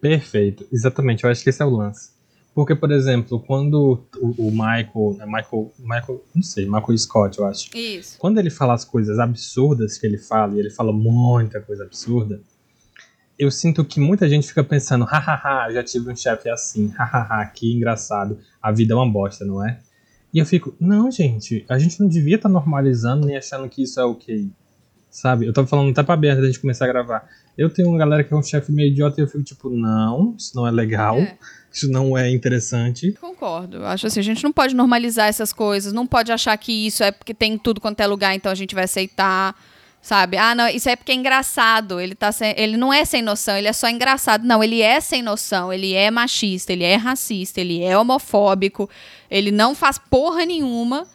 Perfeito, exatamente, eu acho que esse é o lance. Porque, por exemplo, quando o, o Michael, né, Michael, Michael, não sei, Michael Scott, eu acho. Isso. Quando ele fala as coisas absurdas que ele fala, e ele fala muita coisa absurda, eu sinto que muita gente fica pensando, hahaha, já tive um chefe assim, hahaha, que engraçado, a vida é uma bosta, não é? E eu fico, não, gente, a gente não devia estar normalizando nem achando que isso é ok. Sabe? Eu tava falando até pra Berta antes da gente começar a gravar. Eu tenho uma galera que é um chefe meio idiota e eu fico tipo, não, isso não é legal, É. isso não é interessante. Concordo. Acho assim, a gente não pode normalizar essas coisas, não pode achar que isso é porque tem em tudo quanto é lugar, então a gente vai aceitar. Sabe? Ah, não, isso é porque é engraçado. Ele, tá sem, ele não é sem noção, ele é só engraçado. Não, ele é sem noção, ele é machista, ele é racista, ele é homofóbico, ele não faz porra nenhuma.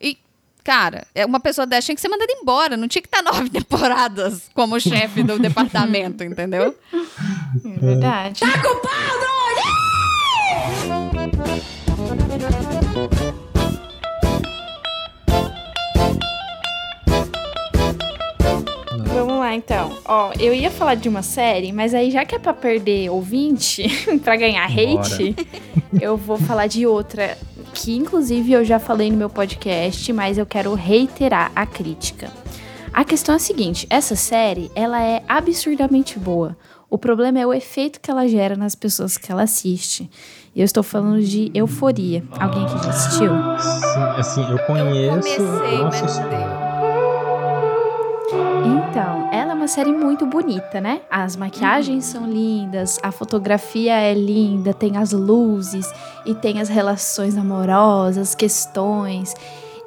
E, cara, é uma pessoa dessa tinha que ser mandada embora. Não tinha que estar nove temporadas como chefe do departamento, entendeu? É verdade. Vamos lá, então. Ó, eu ia falar de uma série, mas aí já que é pra perder ouvinte, pra ganhar hate, eu vou falar de outra. Que inclusive eu já falei no meu podcast, mas eu quero reiterar a crítica. A questão é a seguinte: essa série ela é absurdamente boa. O problema é o efeito que ela gera nas pessoas que ela assiste. E eu estou falando de Euforia. Alguém que já assistiu? Sim, assim, eu conheço. eu não assisti. Então, ela é uma série muito bonita, né? As maquiagens são lindas, a fotografia é linda, tem as luzes e tem as relações amorosas, questões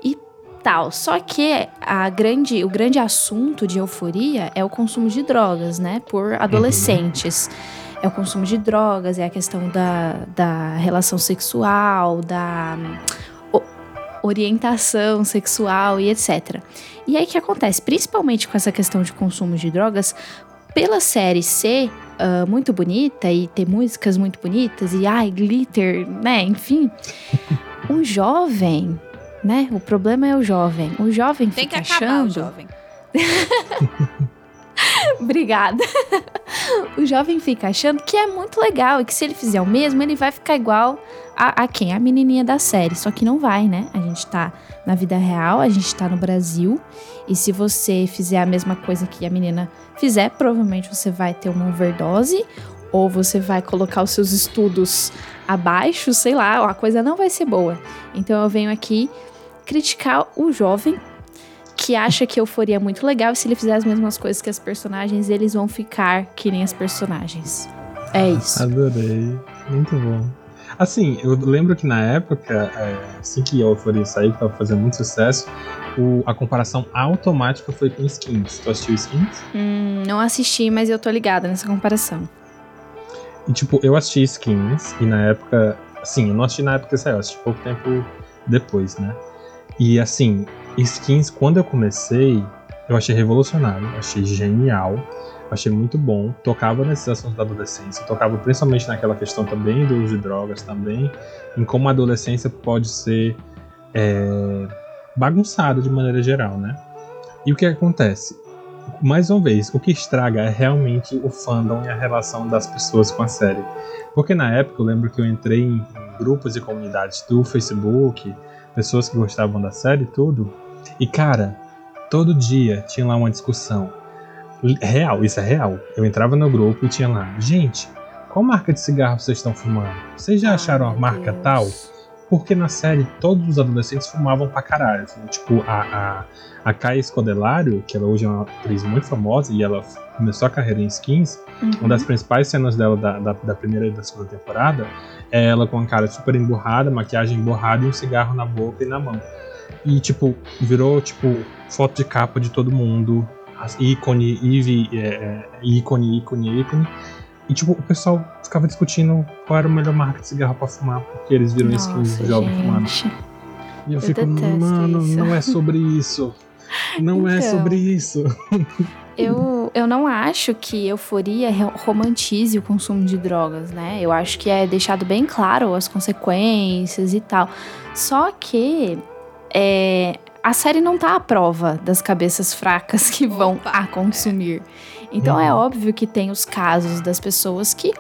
e tal. Só que a grande, o grande assunto de euforia é o consumo de drogas, né? Por adolescentes. É o consumo de drogas, é a questão da, da relação sexual, da. Orientação sexual e etc. E aí o que acontece? Principalmente com essa questão de consumo de drogas, pela série ser uh, muito bonita e ter músicas muito bonitas e ai, glitter, né? Enfim, o jovem, né? O problema é o jovem. O jovem Tem fica que acabar o achando. jovem. Obrigada. o jovem fica achando que é muito legal e que se ele fizer o mesmo, ele vai ficar igual a, a quem? A menininha da série. Só que não vai, né? A gente tá na vida real, a gente tá no Brasil. E se você fizer a mesma coisa que a menina fizer, provavelmente você vai ter uma overdose. Ou você vai colocar os seus estudos abaixo, sei lá, a coisa não vai ser boa. Então eu venho aqui criticar o jovem que acha que euforia é muito legal e se ele fizer as mesmas coisas que as personagens, eles vão ficar que nem as personagens. É isso. Adorei. Muito bom. Assim, eu lembro que na época, é, assim que a Euphoria saiu, que tava fazendo muito sucesso, o- a comparação automática foi com Skins. Tu assistiu Skins? Hum, não assisti, mas eu tô ligada nessa comparação. E tipo, eu assisti Skins, e na época. Assim, eu não assisti na época que saiu, eu assisti pouco tempo depois, né? E assim, Skins, quando eu comecei, eu achei revolucionário, achei genial, achei muito bom. Tocava nesses assuntos da adolescência, tocava principalmente naquela questão também do uso de drogas também, em como a adolescência pode ser é, bagunçada de maneira geral, né? E o que acontece? Mais uma vez, o que estraga é realmente o fandom e a relação das pessoas com a série. Porque na época eu lembro que eu entrei em grupos e comunidades do Facebook, pessoas que gostavam da série e tudo, e cara, todo dia tinha lá uma discussão. Real, isso é real. Eu entrava no grupo e tinha lá, gente, qual marca de cigarro vocês estão fumando? Vocês já acharam a marca Deus. tal? Porque na série todos os adolescentes fumavam pra caralho. assim, tipo, a, a, a Caia Escodelário, que ela hoje é uma atriz muito famosa e ela começou a carreira em skins, Uhum. uma das principais cenas dela da, da, da primeira e da segunda temporada é ela com a cara super emburrada, maquiagem emburrada e um cigarro na boca e na mão. E, tipo, virou, tipo, foto de capa de todo mundo, ícone, Eve, é, é, ícone, ícone, ícone. E, tipo, o pessoal ficava discutindo qual era a melhor marca de cigarro pra fumar, porque eles viram Nossa, do jovem fumando. E eu, Eu fico, mano, isso." não é sobre isso. Não é Então. sobre isso. Eu, eu não acho que euforia ro- romantize o consumo de drogas, né? Eu acho que é deixado bem claro as consequências e tal. Só que é, a série não tá à prova das cabeças fracas que vão Opa, a consumir. Então é Uhum. óbvio que tem os casos das pessoas que,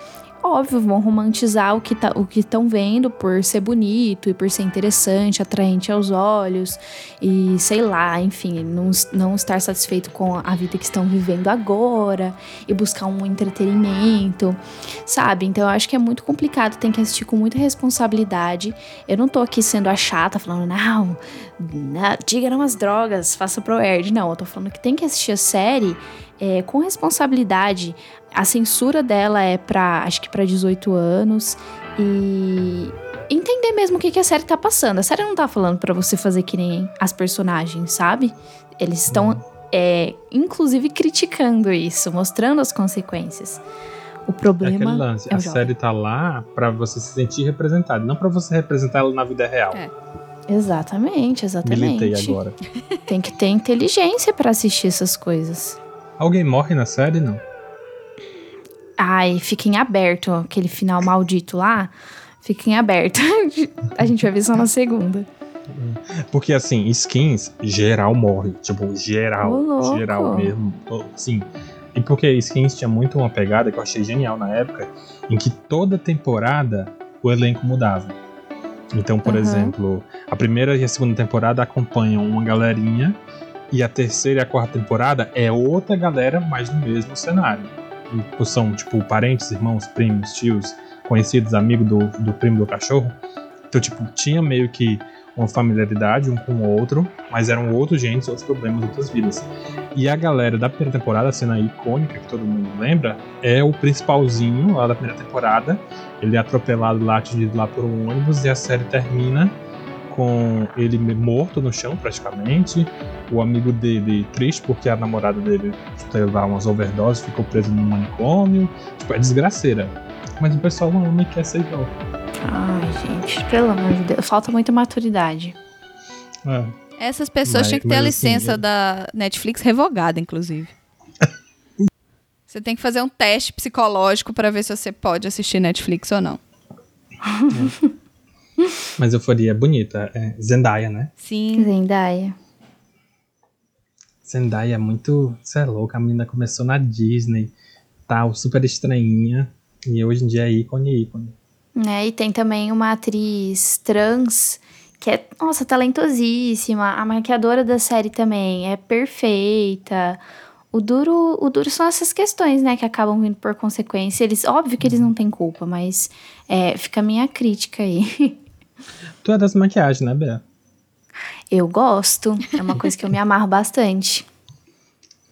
óbvio, vão romantizar o que tá, o que estão vendo por ser bonito e por ser interessante, atraente aos olhos e sei lá, enfim, não, não estar satisfeito com a vida que estão vivendo agora e buscar um entretenimento, sabe? Então eu acho que é muito complicado, tem que assistir com muita responsabilidade. Eu não tô aqui sendo a chata falando, não, não diga não às drogas, faça pro Erd. Não, eu tô falando que tem que assistir a série é, com responsabilidade. A censura dela é pra, acho que pra 18 anos e entender mesmo o que, que a série tá passando. A série não tá falando pra você fazer que nem as personagens, sabe? Eles estão, é, inclusive, criticando isso, mostrando as consequências. O É problema aquele lance. é a jovem. série tá lá pra você se sentir representado, não pra você representar ela na vida real. É. Exatamente, exatamente. Militei agora. Tem que ter inteligência pra assistir essas coisas. Alguém morre na série? Não. Ai, fica em aberto aquele final maldito lá. Fica em aberto. a gente vai ver só na segunda. Porque assim, skins, geral morre. Tipo, geral. Geral mesmo. Sim. E porque skins tinha muito uma pegada que eu achei genial na época, em que toda temporada o elenco mudava. Então, por Aham. exemplo, a primeira e a segunda temporada acompanham uma galerinha, e a terceira e a quarta temporada é outra galera, mas no mesmo cenário. São, tipo, parentes, irmãos, primos, tios, conhecidos, amigos do, do primo do cachorro. Então, tipo, tinha meio que uma familiaridade um com o outro, mas eram outros gentes, outros problemas, outras vidas. E a galera da primeira temporada, a cena icônica que todo mundo lembra, é o principalzinho lá da primeira temporada. Ele é atropelado lá, atingido lá por um ônibus, e a série termina com ele morto no chão, praticamente. O amigo dele triste porque a namorada dele teve umas overdoses, ficou preso no manicômio. Tipo, é desgraceira. Mas o pessoal ama e quer ser igual. Ai, gente, pelo amor de Deus. Falta muita maturidade. É. Essas pessoas Mas- tinham que ter a assim, licença eu- da Netflix revogada, inclusive. você tem que fazer um teste psicológico pra ver se você pode assistir Netflix ou não. Mas Euforia é bonita. É Zendaya, né? Sim. Zendaya. Zendaya é muito. Você é louca, a menina começou na Disney, tal, super estranhinha. E hoje em dia é ícone, ícone. É, e tem também uma atriz trans que é, nossa, talentosíssima. A maquiadora da série também é perfeita. O duro, o duro são essas questões, né, que acabam vindo por consequência. Eles, óbvio que eles não têm culpa, mas é, fica a minha crítica aí. Tu é das maquiagens, né, Bea? Eu gosto, é uma coisa que eu me amarro bastante.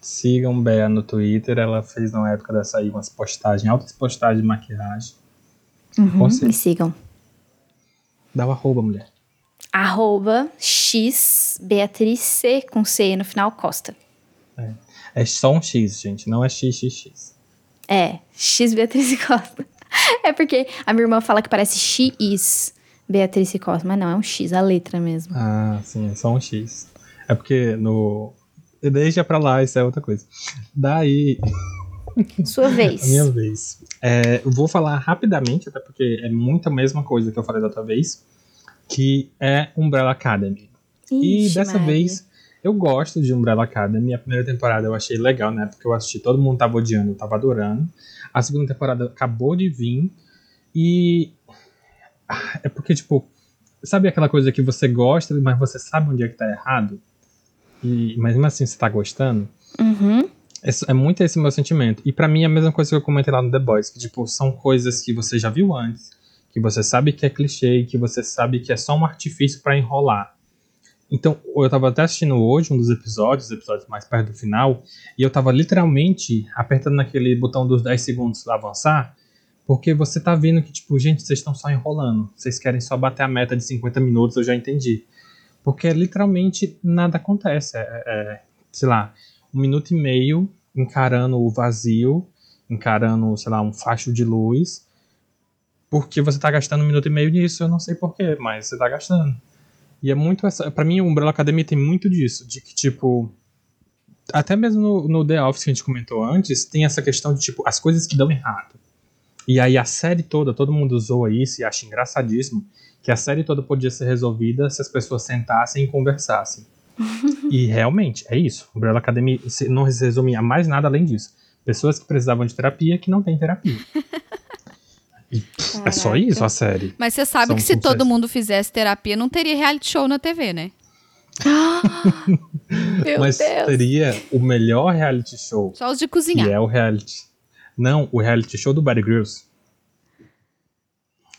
Sigam Bea no Twitter, ela fez na época dessa aí umas postagens, altas postagens de maquiagem. Uhum, me sigam. Dá o arroba, mulher. Arroba X Beatriz C com C no final Costa. É só um X, gente, não é XXX. É, X Beatriz Costa. É porque a minha irmã fala que parece X Beatriz Costa, mas não, é um X, a letra mesmo. Ah, sim, é só um X. É porque no. Deixa pra lá, isso é outra coisa. Daí, Sua vez. a minha vez. É, eu vou falar rapidamente, até porque é muito a mesma coisa que eu falei da outra vez, que é Umbrella Academy. E Ixi, dessa Maria. vez, eu gosto de Umbrella Academy. A primeira temporada eu achei legal, né? Porque eu assisti, todo mundo tava odiando, eu tava adorando. A segunda temporada acabou de vir. E. É porque, tipo, sabe aquela coisa que você gosta, mas você sabe onde é que tá errado? E, mas mesmo assim você tá gostando? Uhum. É, é muito esse meu sentimento. E pra mim é a mesma coisa que eu comentei lá no The Boys, que tipo, são coisas que você já viu antes, que você sabe que é clichê, que você sabe que é só um artifício pra enrolar. Então, eu tava até assistindo hoje um dos episódios, os episódios mais perto do final, e eu tava literalmente apertando naquele botão dos 10 segundos avançar, porque você tá vendo que, tipo, gente, vocês estão só enrolando. Vocês querem só bater a meta de 50 minutos, eu já entendi. Porque literalmente nada acontece. É, é, sei lá, um minuto e meio encarando o vazio, encarando, sei lá, um facho de luz, porque você tá gastando um minuto e meio nisso, eu não sei porquê, mas você tá gastando. E é muito essa. Pra mim, o Umbrella Academy tem muito disso, de que, tipo. Até mesmo no, no The Office que a gente comentou antes, tem essa questão de, tipo, as coisas que dão errado. E aí a série toda, todo mundo zoa isso e acha engraçadíssimo, que a série toda podia ser resolvida se as pessoas sentassem e conversassem. e realmente, é isso. Umbrella Academy não se resume a mais nada além disso. Pessoas que precisavam de terapia que não têm terapia. E, pff, é só isso a série. Mas você sabe São que se todo mundo fizesse terapia, não teria reality show na TV, né? Meu Mas Deus. seria o melhor reality show, Só os de que cozinhar. é o reality. Não, o reality show do Bear Grylls.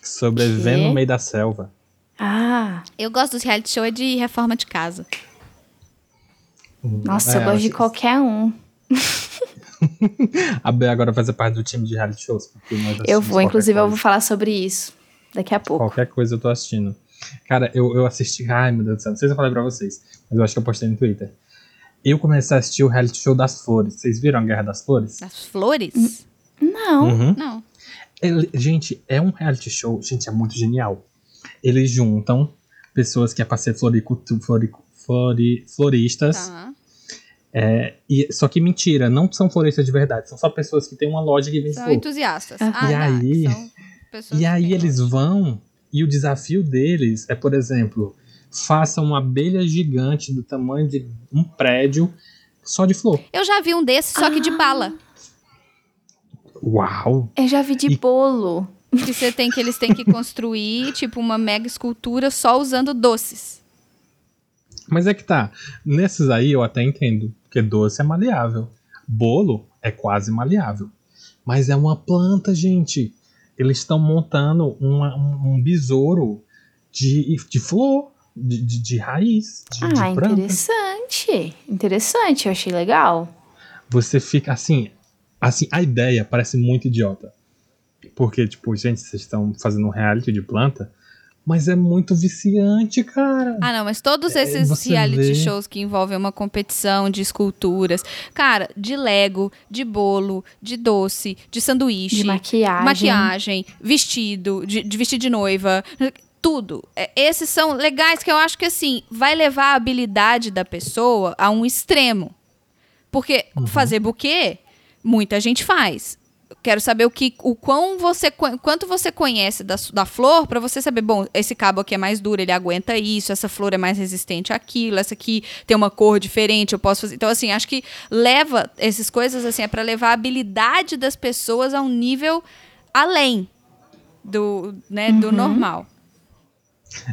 Sobrevivendo no meio da selva. Ah, Eu gosto dos reality show é de reforma de casa. nossa, É, eu gosto de qualquer um. A Bea agora vai fazer parte do time de reality shows. Eu vou, inclusive, eu coisa. vou falar sobre isso daqui a pouco. Qualquer coisa eu tô assistindo. Cara, eu, eu assisti. Ai, meu Deus do céu. Não sei se eu falei pra vocês, mas eu acho que eu postei no Twitter. Eu comecei a assistir o reality show das flores. Vocês viram a Guerra das Flores? Das flores? Não. Uhum. Não. Ele- gente, é um reality show. Gente, é muito genial. Eles juntam pessoas que é pra ser floricultu- floricu- flori- floristas. Tá. É, e, só que mentira, não são floristas de verdade. São só pessoas que têm uma loja que vende São flor. entusiastas. Ah. Ah, E tá. aí- São pessoas E aí eles loja. vão, e o desafio deles é, por exemplo, faça uma abelha gigante do tamanho de um prédio só de flor. Eu já vi um desses, só que de Ah. bala. Eu Uau! É, já vi de E- bolo. Que você tem que eles têm que construir, tipo, uma mega escultura só usando doces. Mas é que tá, nesses aí eu até entendo, porque doce é maleável. Bolo é quase maleável. Mas é uma planta, gente. Eles estão montando uma- um, um besouro de, de flor, de, de, de raiz, de, de Ah, planta. interessante. Interessante, eu achei legal. você fica assim, assim, a ideia parece muito idiota. Porque, tipo, gente, vocês estão fazendo um reality de planta, mas é muito viciante, cara. Ah, não, mas todos É, esses você reality vê- shows que envolvem uma competição de esculturas, cara, de Lego, de bolo, de doce, de sanduíche, De maquiagem. maquiagem, vestido, de, de vestido de noiva. Tudo. É, esses são legais que eu acho que assim, vai levar a habilidade da pessoa a um extremo. Porque fazer buquê, muita gente faz. Eu Quero saber o que, o quão você, quanto você conhece da, da flor para você saber, bom, esse cabo aqui é mais duro, ele aguenta isso, essa flor é mais resistente àquilo, essa aqui tem uma cor diferente, eu posso fazer. Então assim, acho que leva essas coisas assim é para levar a habilidade das pessoas a um nível além do, né, do normal.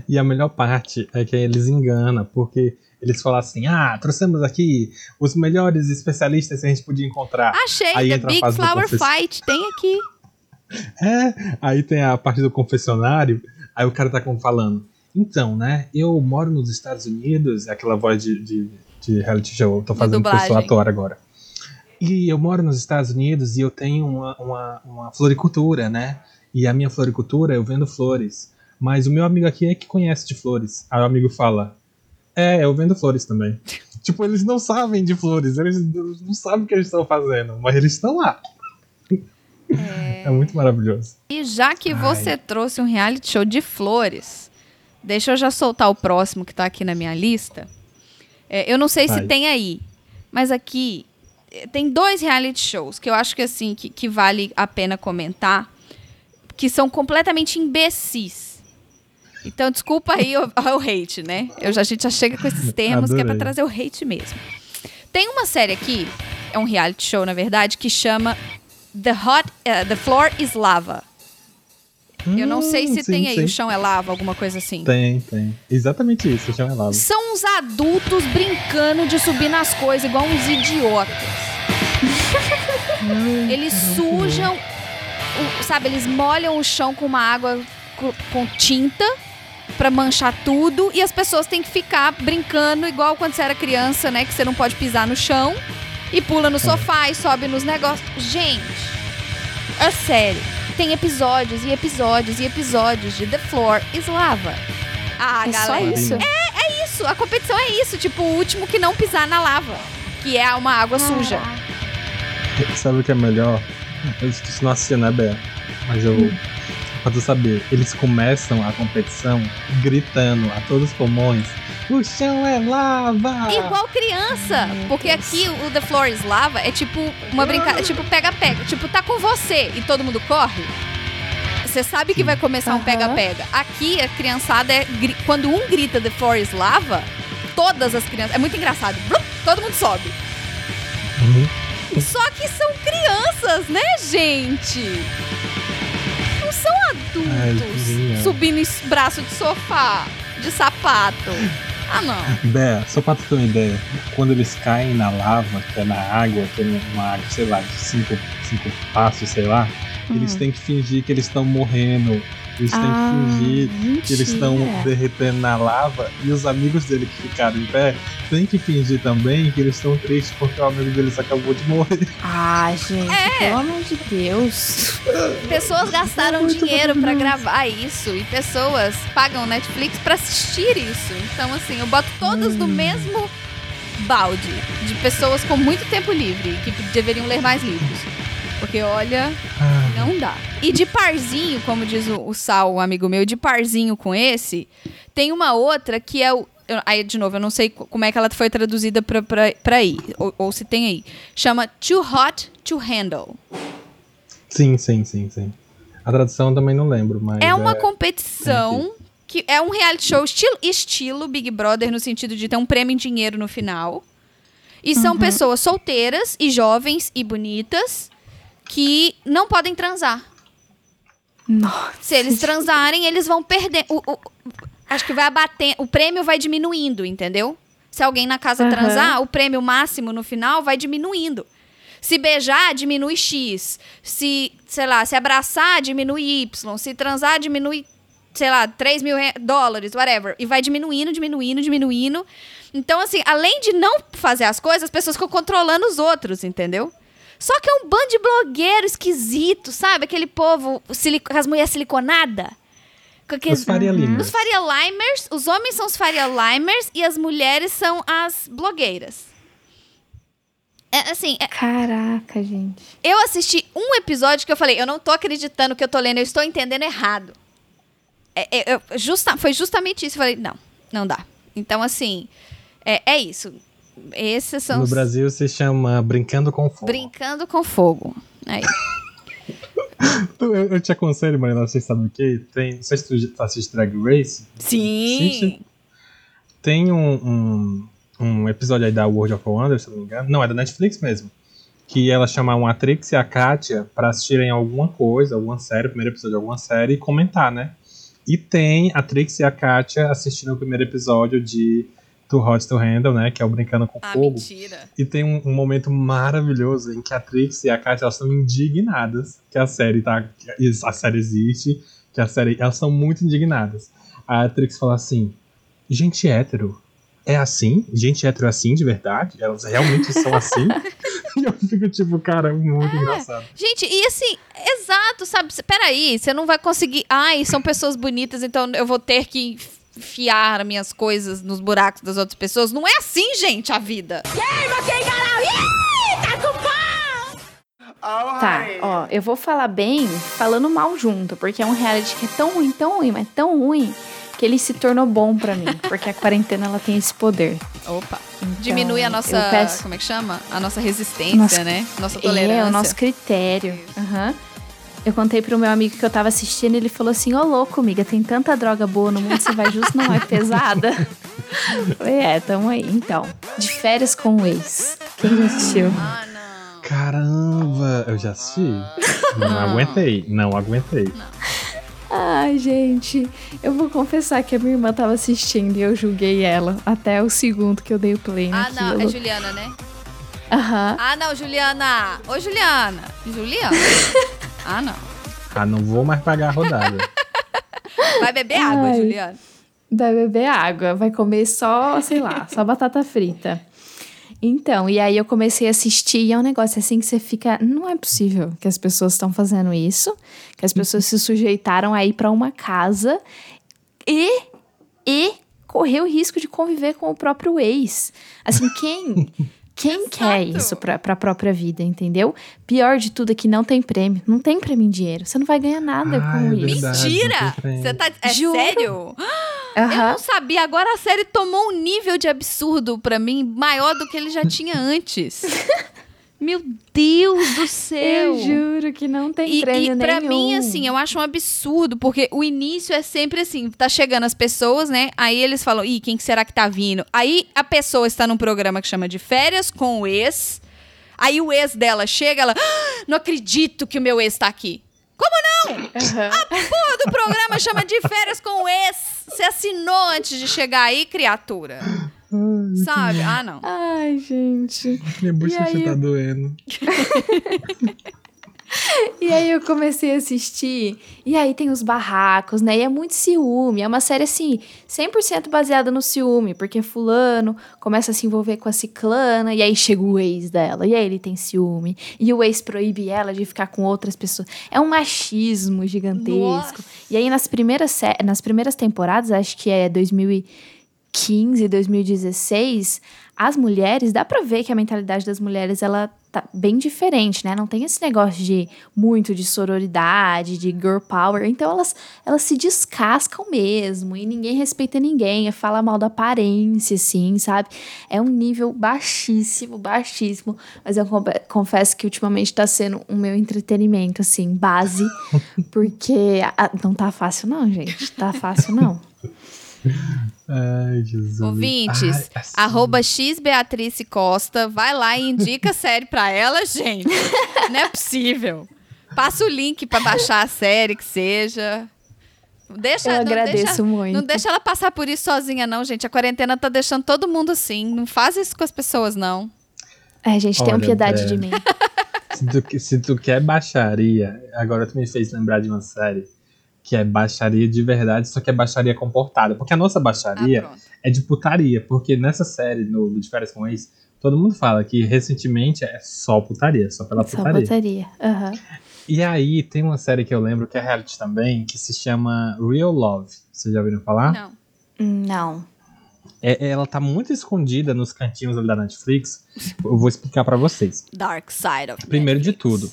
E a melhor parte é que eles enganam, porque eles falam assim: ah, trouxemos aqui os melhores especialistas que a gente podia encontrar. Achei, Aí The entra Big Flower Fight, tem aqui. É, aí tem a parte do confessionário, aí o cara tá falando. Então, né, eu moro nos Estados Unidos, é aquela voz de, de, de reality show, eu tô fazendo pessoa ator agora. E eu moro nos Estados Unidos e eu tenho uma, uma, uma floricultura, né? E a minha floricultura, eu vendo flores. Mas o meu amigo aqui é que conhece de flores. Aí o amigo fala: É, eu vendo flores também. tipo, eles não sabem de flores, eles não sabem o que eles estão fazendo, mas eles estão lá. É... muito maravilhoso. E já que você trouxe um reality show de flores, deixa eu já soltar o próximo que tá aqui na minha lista. É, eu não sei se tem aí, mas aqui é, tem dois reality shows que eu acho que assim que, que vale a pena comentar, que são completamente imbecis. Então, desculpa aí o, o hate, né? Eu já, a gente já chega com esses termos que é pra Adorei. trazer o hate mesmo. Tem uma série aqui, é um reality show, na verdade, que chama The Hot eh, The Floor is Lava. Eu não sei se Hum, sim, tem aí, sim. o chão é lava, alguma coisa assim. Tem, tem. Exatamente isso, chama lava. São uns adultos brincando de subir nas coisas, igual uns idiotas. Eles sujam, o- sabe, eles molham o chão com uma água co- com tinta pra manchar tudo e as pessoas têm que ficar brincando igual quando você era criança, né, que você não pode pisar no chão e pula no sofá e sobe nos negócios. Gente, é sério. Tem episódios e episódios e episódios de The Floor is Lava. Ah, É só galera. isso? É isso, a competição é isso, tipo, o último que não pisar na lava, que é uma água suja. Sabe o que é melhor? Eu isso não assisti, né, Bea? Mas eu. Pra tu saber, eles começam a competição gritando a todos os pulmões: O chão é lava! Igual criança, porque aqui o The Floor is Lava é tipo uma brincadeira, tipo pega-pega, tipo tá com você e todo mundo corre. Você sabe que vai começar um pega-pega. Aqui a criançada é quando um grita The Floor is Lava, todas as crianças, é muito engraçado. Blum, todo mundo sobe. Uhum. Só que são crianças, né, gente? Não são adultos Ai, subindo em braço de sofá, de sapato. Ah, não. Bea, só pra tu ter uma ideia, quando eles caem na lava, que é na água, que é uma água, sei lá, de cinco, cinco passos, sei lá, eles têm que fingir que eles estão morrendo. Eles têm Ah, que fingir que eles estão mentira. derretendo na lava e os amigos dele que ficaram em pé têm que fingir também que eles estão tristes porque o amigo deles acabou de morrer. Ah, gente, É. pelo amor de Deus. Pessoas gastaram dinheiro pra maravilhoso. gravar isso e pessoas pagam Netflix pra assistir isso. Então, assim, eu boto todas no mesmo balde de pessoas com muito tempo livre que deveriam ler mais livros. Porque, olha, Ah, não dá. E de parzinho, como diz o, o Sal, um amigo meu, de parzinho com esse, tem uma outra que é o. eu- Aí, de novo, eu não sei co- como é que ela foi traduzida pra, pra, pra aí, ou, ou se tem aí. Chama Too Hot to Handle. sim, sim, sim, sim. A tradução eu também não lembro, mas. É uma competição que é um reality show estilo, estilo Big Brother, no sentido de ter um prêmio em dinheiro no final. E são pessoas solteiras e jovens e bonitas que não podem transar. Nossa. Se eles transarem, eles vão perder. O, o- acho que vai abater. O prêmio vai diminuindo, entendeu? Se alguém na casa Aham. transar, o prêmio máximo no final vai diminuindo. Se beijar, diminui X. Se, sei lá, se abraçar, diminui Y. Se transar, diminui, sei lá, 3 mil re- dólares, whatever. E vai diminuindo, diminuindo, diminuindo. Então, assim, além de não fazer as coisas, as pessoas ficam controlando os outros, entendeu? Só que é um bando de blogueiro esquisito, sabe? Aquele povo, com as mulheres siliconadas. Aqueles- Os Faria Limers. Os Faria Limers, os homens são os Faria Limers e as mulheres são as blogueiras. É, assim, é- Caraca, gente. eu assisti um episódio que eu falei, eu não tô acreditando que eu tô lendo, eu estou entendendo errado. é- é- eu- justa- foi justamente isso. Eu falei, não, não dá. Então, assim, é, é isso. Esses são No Brasil se chama Brincando com Fogo. brincando com fogo. Aí. Eu, te aconselho, Marina, você sabe o que? Tem, não sei se tu assiste Drag Race. Sim. Assiste? Tem um, um, um episódio aí da World of Wonder, se não me engano. Não, é da Netflix mesmo. Que ela chama uma Atrix e a Katia pra assistirem alguma coisa, alguma série, o primeiro episódio de alguma série e comentar, né? E tem a Trix e a Katia assistindo o primeiro episódio de Too Hot to Handle, né? Que é o Brincando com Ah, Fogo. mentira. E tem um, um momento maravilhoso em que a Trix e a Katia elas estão indignadas que a série tá. que a série existe, que a série. Elas são muito indignadas. A Trix fala assim: gente hétero. É assim? Gente hétero é assim de verdade? Elas realmente são assim? e eu fico tipo, cara, é muito engraçado. Gente, e assim, exato, sabe? Peraí, você não vai conseguir. Ai, são pessoas bonitas, então eu vou ter que enfiar minhas coisas nos buracos das outras pessoas. Não é assim, gente, a vida. Tá, ó, eu vou falar bem falando mal junto, porque é um reality que é tão ruim, tão ruim, mas tão ruim, que ele se tornou bom pra mim, porque a quarentena ela tem esse poder. Opa. Então, Diminui a nossa. peço- Como é que chama? A nossa resistência, Nossa- né? Nossa tolerância. É, o nosso critério. Aham. Eu contei pro meu amigo que eu tava assistindo, ele falou assim: Ô louco, amiga, tem tanta droga boa no mundo, você vai justo não é pesada. Falei, é, tamo aí. Então, de férias com o ex. Quem já assistiu? Ah, não. Caramba! Eu já assisti? Não aguentei, não aguentei. Ai, gente, eu vou confessar que a minha irmã tava assistindo e eu julguei ela até o segundo que eu dei o play Ah, naquilo. não. É Juliana, né? Aham. Ah, não, Juliana. Ô, Juliana. Juliana. Ah, não. Ah, não vou mais pagar a rodada. Vai beber água, Ai. Juliana. Vai beber água, vai comer só, sei lá, só batata frita. Então, e aí eu comecei a assistir e é um negócio assim que você fica. Não é possível que as pessoas estão fazendo isso, que as pessoas se sujeitaram a ir pra uma casa e, e correr o risco de conviver com o próprio ex. Assim, quem. Quem quer Exato. isso pra, pra própria vida, entendeu? Pior de tudo é que não tem prêmio. Não tem prêmio em dinheiro. Você não vai ganhar nada Ah, com é isso. verdade. Mentira! Você tá. É Juro. sério? Eu Aham. não sabia. Agora a série tomou um nível de absurdo pra mim maior do que ele já tinha antes. Meu Deus do céu! Eu juro que não tem E, prêmio e pra nenhum. mim, assim, eu acho um absurdo, porque o início é sempre assim: tá chegando as pessoas, né? Aí eles falam, ih, quem que será que tá vindo? Aí a pessoa está num programa que chama de férias com o ex. Aí o ex dela chega, ela, "Ah, não acredito que o meu ex tá aqui. Como não? Aham. Porra do programa chama de férias com o ex. Você assinou antes de chegar aí, criatura. Sabe? Ah, não. Ai, gente. Minha bochecha aí? tá doendo. E aí eu comecei a assistir. E aí tem os barracos, né? E é muito ciúme. É uma série, assim, 100% baseada no ciúme. Porque fulano começa a se envolver com a ciclana. E aí chega o ex dela. E aí ele tem ciúme. E o ex proíbe ela de ficar com outras pessoas. É um machismo gigantesco. Nossa. E aí nas primeiras, sé- nas primeiras temporadas, acho que é 2015, 2016, as mulheres, dá pra ver que a mentalidade das mulheres, ela tá bem diferente, né? Não tem esse negócio de muito de sororidade, de girl power. Então elas, elas se descascam mesmo e ninguém respeita ninguém, fala mal da aparência, assim, sabe? É um nível baixíssimo, baixíssimo. Mas eu confe- confesso que ultimamente tá sendo o meu entretenimento, assim, base. Porque ah, não tá fácil, não, gente. Tá fácil, não. Ai, Jesus. Ouvintes, Ai, assim. arroba X Beatrice Costa, vai lá e indica a série pra ela, gente. Não é possível. Passa o link pra baixar a série, que seja. Deixa, Eu não agradeço deixa, muito. Não deixa ela passar por isso sozinha, não, gente. A quarentena tá deixando todo mundo assim. Não faz isso com as pessoas, não. É, gente, tenham piedade Bé. de mim. Se tu, se tu quer baixaria, agora tu me fez lembrar de uma série que é baixaria de verdade, só que é baixaria comportada. Porque a nossa Ah, baixaria pronto. é de putaria. Porque nessa série, no De Férias com Ex, todo mundo fala que recentemente é só putaria, só pela Só putaria. botaria. Aham. E aí tem uma série que eu lembro que é reality também, que se chama Real Love. Vocês já ouviram falar? Não. Não. É, ela tá muito escondida nos cantinhos ali da Netflix. Eu vou explicar pra vocês. Dark Side of Primeiro de Netflix. tudo,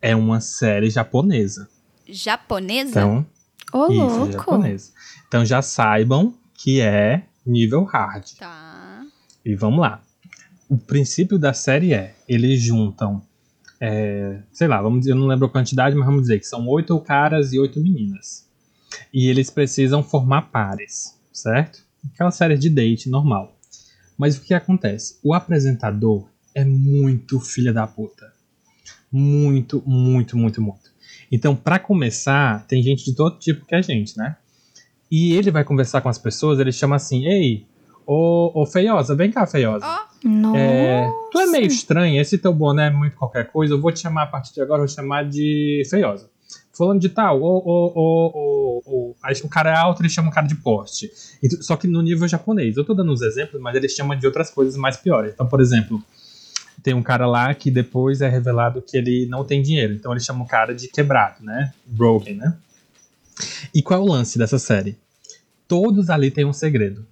é uma série japonesa. Japonesa? Então, Ô, Isso, louco. japonesa. Então já saibam que é nível hard. Tá. E vamos lá. O princípio da série é: eles juntam, é, sei lá, vamos dizer, eu não lembro a quantidade, mas vamos dizer que são oito caras e oito meninas. E eles precisam formar pares, certo? Aquela série de date normal. Mas o que acontece? O apresentador é muito filha da puta. Muito, muito, muito, muito. Então, pra começar, tem gente de todo tipo que a gente, né? E ele vai conversar com as pessoas, ele chama assim: Ei, ô, ô feiosa, vem cá, feiosa. Nossa. É, tu é meio estranho, esse teu boné é muito qualquer coisa, eu vou te chamar a partir de agora, eu vou te chamar de feiosa. Falando de tal, o, o, o, o, o, aí o cara é alto, ele chama o cara de porte. Só que no nível japonês. Eu tô dando uns exemplos, mas eles chamam de outras coisas mais piores. Então, por exemplo, tem um cara lá que depois é revelado que ele não tem dinheiro. Então ele chama o cara de quebrado, né? Broken, né? E qual é o lance dessa série? Todos ali têm um segredo.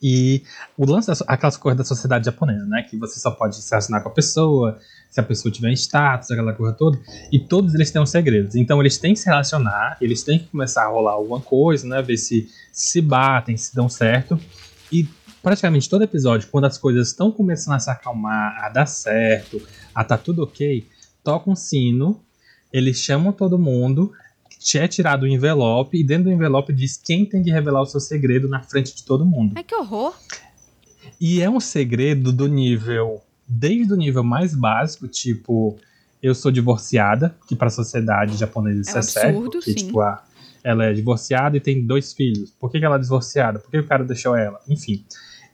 E o lance, so- aquelas coisas da sociedade japonesa, né? Que você só pode se relacionar com a pessoa, se a pessoa tiver status, aquela coisa toda. E todos eles têm um segredo. Então eles têm que se relacionar, eles têm que começar a rolar alguma coisa, né? Ver se se batem, se dão certo. E praticamente todo episódio, quando as coisas estão começando a se acalmar, a dar certo, a tá tudo ok, toca um sino, eles chamam todo mundo, é tirado o envelope, e dentro do envelope diz quem tem que revelar o seu segredo na frente de todo mundo. Ai, que horror. E é um segredo do nível, desde o nível mais básico, tipo, eu sou divorciada, que para a sociedade japonesa isso É é, sério, porque, sim. tipo, a, ela é divorciada e tem dois filhos. Por que, que ela é divorciada? Por que o cara deixou ela? Enfim.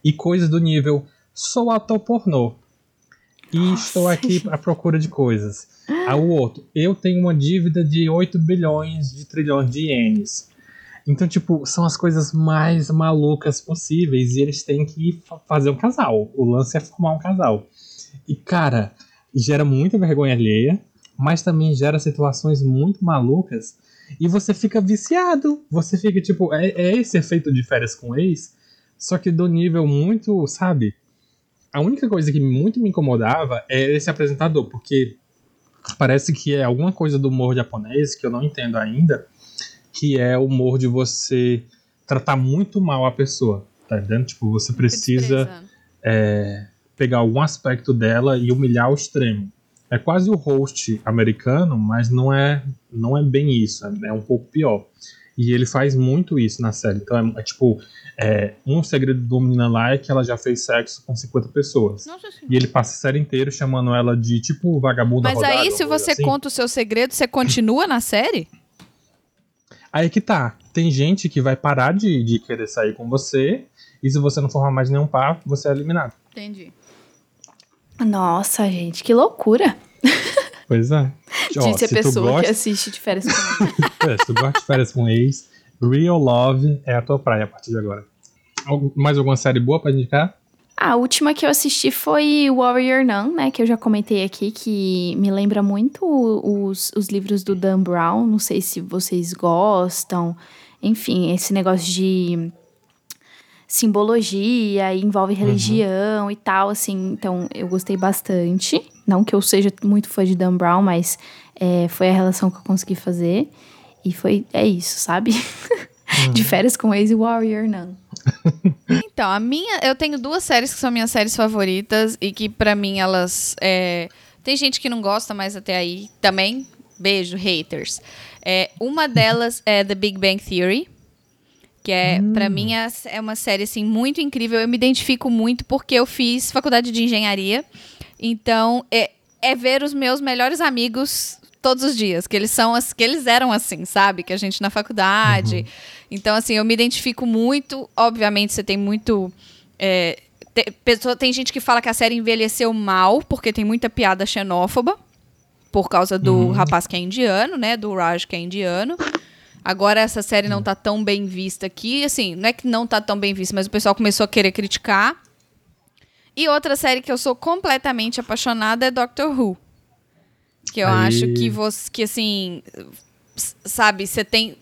E coisas do nível, sou ator pornô. E estou aqui à procura de coisas. Aí o outro, eu tenho uma dívida de 8 bilhões de trilhões de ienes. Então, tipo, são as coisas mais malucas possíveis e eles têm que fa- fazer um casal. O lance é formar um casal. E, cara, gera muita vergonha alheia, mas também gera situações muito malucas e você fica viciado. Você fica, tipo, é, é esse efeito de férias com ex, só que do nível muito, sabe? A única coisa que muito me incomodava é esse apresentador, porque parece que é alguma coisa do humor japonês que eu não entendo ainda, que é o humor de você tratar muito mal a pessoa, tá entendendo? Tipo, você precisa é, pegar algum aspecto dela e humilhar ao extremo. É quase o host americano, mas não é, não é bem isso, é um pouco pior. E ele faz muito isso na série. Então é, é tipo, é, um segredo do menina lá é que ela já fez sexo com 50 pessoas. Nossa. E ele passa a série inteira chamando ela de tipo vagabunda Mas rodada, aí, se você assim. conta o seu segredo, você continua na série? Aí que tá. Tem gente que vai parar de, de querer sair com você. E se você não formar mais nenhum par, você é eliminado. Entendi. Nossa, gente, que loucura. Pois é. Disse a pessoa gosta, que assiste de férias com É, se tu gosta de férias com ex, Real Love é a tua praia a partir de agora. Mais alguma série boa pra indicar? A última que eu assisti foi Warrior Nun, né? Que eu já comentei aqui, que me lembra muito os, os livros do Dan Brown. Não sei se vocês gostam. Enfim, esse negócio de simbologia envolve religião e tal, assim. Então, eu gostei bastante. Não que eu seja muito fã de Dan Brown, mas é, foi a relação que eu consegui fazer. E foi, é isso, sabe? de férias com ex e Warrior Nun. Então, a minha. Eu tenho duas séries que são minhas séries favoritas e que, pra mim, elas. é, tem gente que não gosta, mas até aí também. Beijo, haters. É, uma delas é The Big Bang Theory. Que é, pra mim, é é uma série, assim, muito incrível. Eu me identifico muito porque eu fiz faculdade de engenharia. Então, é, é ver os meus melhores amigos todos os dias. Que eles são que eles eram assim, sabe? Que a gente na faculdade. Então, assim, eu me identifico muito. Obviamente, você tem muito. é, te- pessoa, tem gente que fala que a série envelheceu mal, porque tem muita piada xenófoba. Por causa do rapaz que é indiano, né? Do Raj que é indiano. Agora essa série não tá tão bem vista aqui. Assim, não é que não tá tão bem vista, mas o pessoal começou a querer criticar. E outra série que eu sou completamente apaixonada é Doctor Who. Que eu Aí. acho que você, que assim, sabe, você tem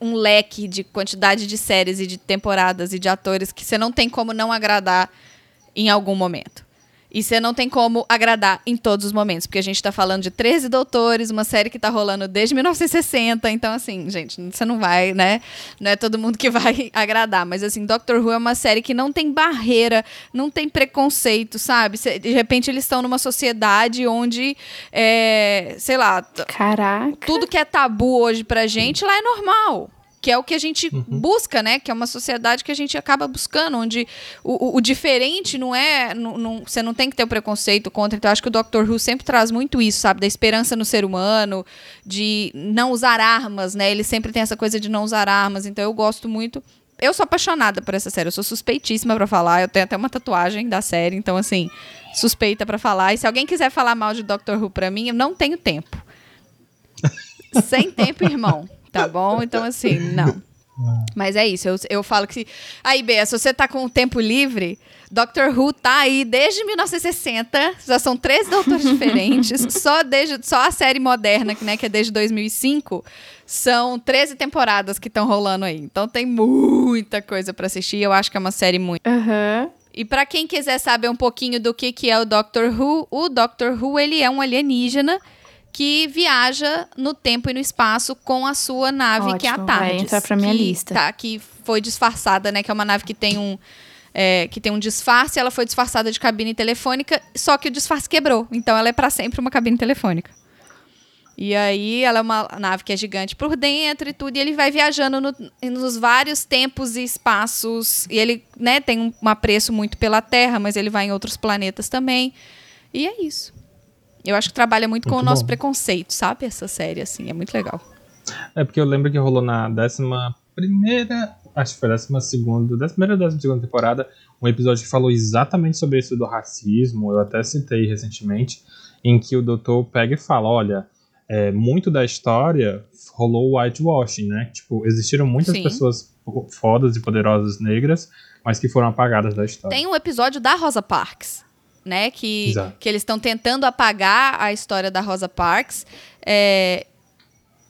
um leque de quantidade de séries e de temporadas e de atores que você não tem como não agradar em algum momento. E você não tem como agradar em todos os momentos, porque a gente tá falando de 13 doutores, uma série que tá rolando desde 1960, então assim, gente, você não vai, né? Não é todo mundo que vai agradar, mas assim, Doctor Who é uma série que não tem barreira, não tem preconceito, sabe? Cê- De repente eles estão numa sociedade onde, é, sei lá, Caraca. tudo que é tabu hoje pra gente lá é normal. Que é o que a gente busca, né? Que é uma sociedade que a gente acaba buscando, onde o, o- o diferente não é. não- não- você não tem que ter o preconceito contra. Então, eu acho que o Doctor Who sempre traz muito isso, sabe? Da esperança no ser humano, de não usar armas, né? Ele sempre tem essa coisa de não usar armas. Então, eu gosto muito. Eu sou apaixonada por essa série. Eu sou suspeitíssima pra falar. Eu tenho até uma tatuagem da série. Então, assim, suspeita pra falar. E se alguém quiser falar mal de Doctor Who pra mim, eu não tenho tempo. Sem tempo, irmão. Tá bom? Então, assim, não. Mas é isso, eu, eu falo que. Aí, Bea, se você tá com o tempo livre, Doctor Who tá aí desde 1960, já são três doutores diferentes, só, desde, só a série moderna, que, né, que é desde 2005, são 13 temporadas que estão rolando aí. Então tem muita coisa pra assistir, eu acho que é uma série muito. Aham. E pra quem quiser saber um pouquinho do que, que é o Doctor Who, o Doctor Who ele é um alienígena que viaja no tempo e no espaço com a sua nave, que é a Ótimo, vai TARDIS. entrar pra minha que, lista. Tá, que foi disfarçada, né? Que é uma nave que tem um... é, que tem um disfarce, ela foi disfarçada de cabine telefônica, só que o disfarce quebrou. Então ela é pra sempre uma cabine telefônica. E aí ela é uma nave que é gigante por dentro e tudo, e ele vai viajando no- nos vários tempos e espaços. E ele, né, tem um, um apreço muito pela Terra, mas ele vai em outros planetas também. E é isso. Eu acho que trabalha muito, com o Muito nosso bom. preconceito, sabe? Essa série, assim, é muito legal. É porque eu lembro que rolou na décima primeira, acho que foi décima segunda, décima primeira ou décima segunda temporada, um episódio que falou exatamente sobre isso do racismo, eu até citei recentemente, em que o doutor pega e fala, olha, é, muito da história rolou whitewashing, né? Tipo, existiram muitas Sim. pessoas fodas e poderosas negras, mas que foram apagadas da história. Tem um episódio da Rosa Parks, né? Que, Exato. que eles estão tentando apagar a história da Rosa Parks. é,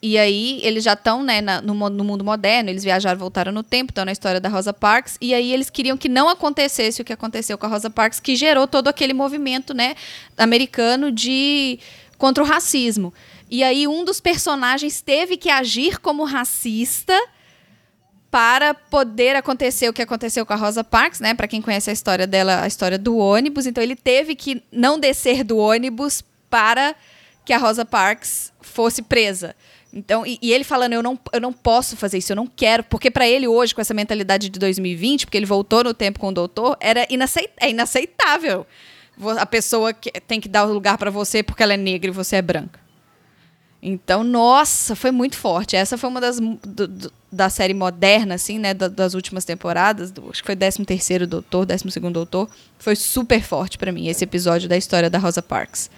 e aí, eles já estão né, na- no, no mundo moderno, eles viajaram, voltaram no tempo, estão na história da Rosa Parks. E aí, eles queriam que não acontecesse o que aconteceu com a Rosa Parks, que gerou todo aquele movimento né, americano de contra o racismo. E aí, um dos personagens teve que agir como racista para poder acontecer o que aconteceu com a Rosa Parks, né? Para quem conhece a história dela, a história do ônibus. Então ele teve que não descer do ônibus para que a Rosa Parks fosse presa. Então, e, e ele falando, eu não, eu não posso fazer isso, eu não quero, porque para ele hoje, com essa mentalidade de 2020, porque ele voltou no tempo com o doutor, era inaceit é inaceitável. A pessoa que tem que dar o lugar para você porque ela é negra e você é branca. Então, nossa, foi muito forte. Essa foi uma das do- do- da série moderna, assim, né, da- das últimas temporadas. do- acho que foi 13 terceiro Doutor, 12 segundo Doutor. Foi super forte pra mim esse episódio da história da Rosa Parks.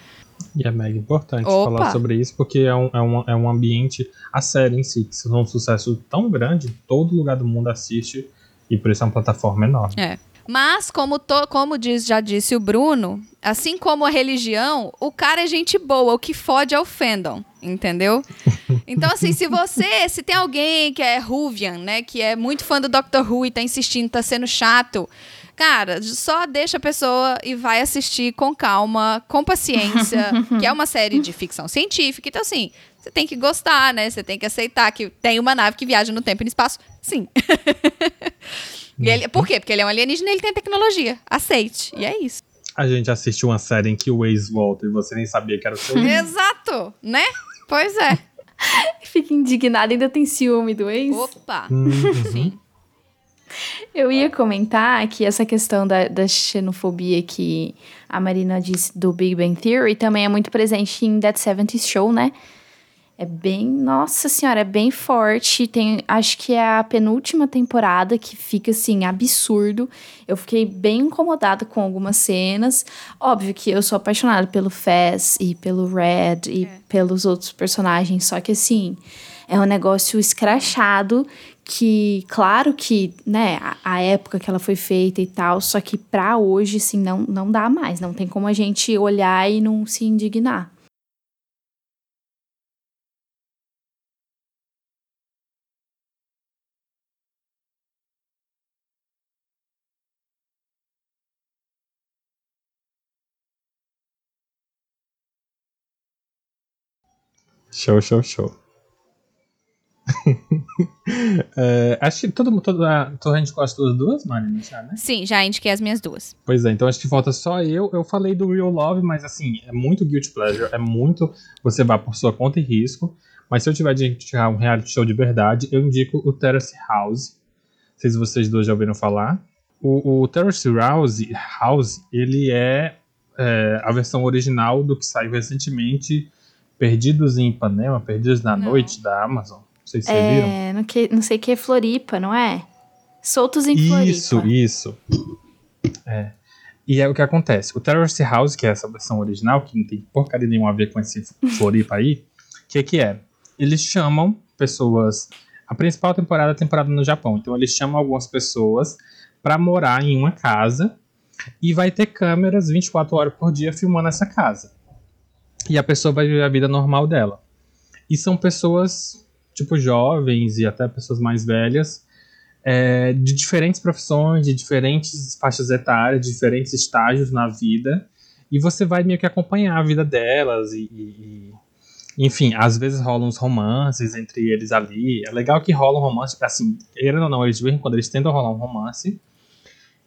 E é mega importante Opa! falar sobre isso, porque é um, é, um, é um ambiente, a série em si, que é um sucesso tão grande, todo lugar do mundo assiste, e por isso é uma plataforma enorme. É. Mas, como, to- como diz, já disse o Bruno, assim como a religião, o cara é gente boa, o que fode é o fandom, entendeu? Então, assim, se você, se tem alguém que é Ruvian, né, que é muito fã do Doctor Who e tá insistindo, tá sendo chato, cara, só deixa a pessoa e vai assistir com calma, com paciência, que é uma série de ficção científica, então, assim, você tem que gostar, né, você tem que aceitar que tem uma nave que viaja no tempo e no espaço, sim. E ele, por quê? Porque ele é um alienígena e ele tem tecnologia. Aceite. E é isso. A gente assistiu uma série em que o ex volta e você nem sabia que era o seu ex. Exato, né? Pois é. Fica indignada, ainda tem ciúme do ex. Opa. Uhum. Sim. Eu ia comentar que essa questão da, da xenofobia que a Marina disse do Big Bang Theory também é muito presente em That 70 Show, né? É bem, nossa senhora, é bem forte. Tem, acho que é a penúltima temporada que fica assim absurdo. Eu fiquei bem incomodada com algumas cenas. Óbvio que eu sou apaixonada pelo Faz e pelo Red e pelos outros personagens, só que assim, é um negócio escrachado que, claro que, né, a, a época que ela foi feita e tal, só que pra hoje, assim, não, não dá mais. Não tem como a gente olhar e não se indignar. Show, show, show. É, acho que todo mundo. Toda, toda a gente gosta das duas, Marina, já, né? Sim, já indiquei as minhas duas. Pois é, então acho que falta só eu. Eu falei do Real Love, mas assim, é muito guilty pleasure. É muito. Você vai por sua conta e risco. Mas se eu tiver de indicar um reality show de verdade, eu indico o Terrace House. Não sei se vocês dois já ouviram falar. O, o Terrace House, House ele é, é a versão original do que saiu recentemente Perdidos em Ipanema, Perdidos na Não. Noite, da Amazon. Não sei se vocês viram. É, não, que, não sei o que é Floripa, não é? Soltos em Floripa. Isso, isso. É. E é o que acontece. O Terrace House, que é essa versão original, que não tem porcaria nenhuma a ver com esse Floripa aí, o que, que é? Eles chamam pessoas. A principal temporada é a temporada no Japão. Então eles chamam algumas pessoas pra morar em uma casa e vai ter câmeras 24 horas por dia filmando essa casa. E a pessoa vai viver a vida normal dela. E são pessoas, tipo, jovens e até pessoas mais velhas, é, de diferentes profissões, de diferentes faixas etárias, de diferentes estágios na vida. E você vai meio que acompanhar a vida delas e, e- enfim, às vezes rolam uns romances entre eles ali. É legal que rola um romance, assim, querendo ou não, eles de vez em quando eles tentam rolar um romance.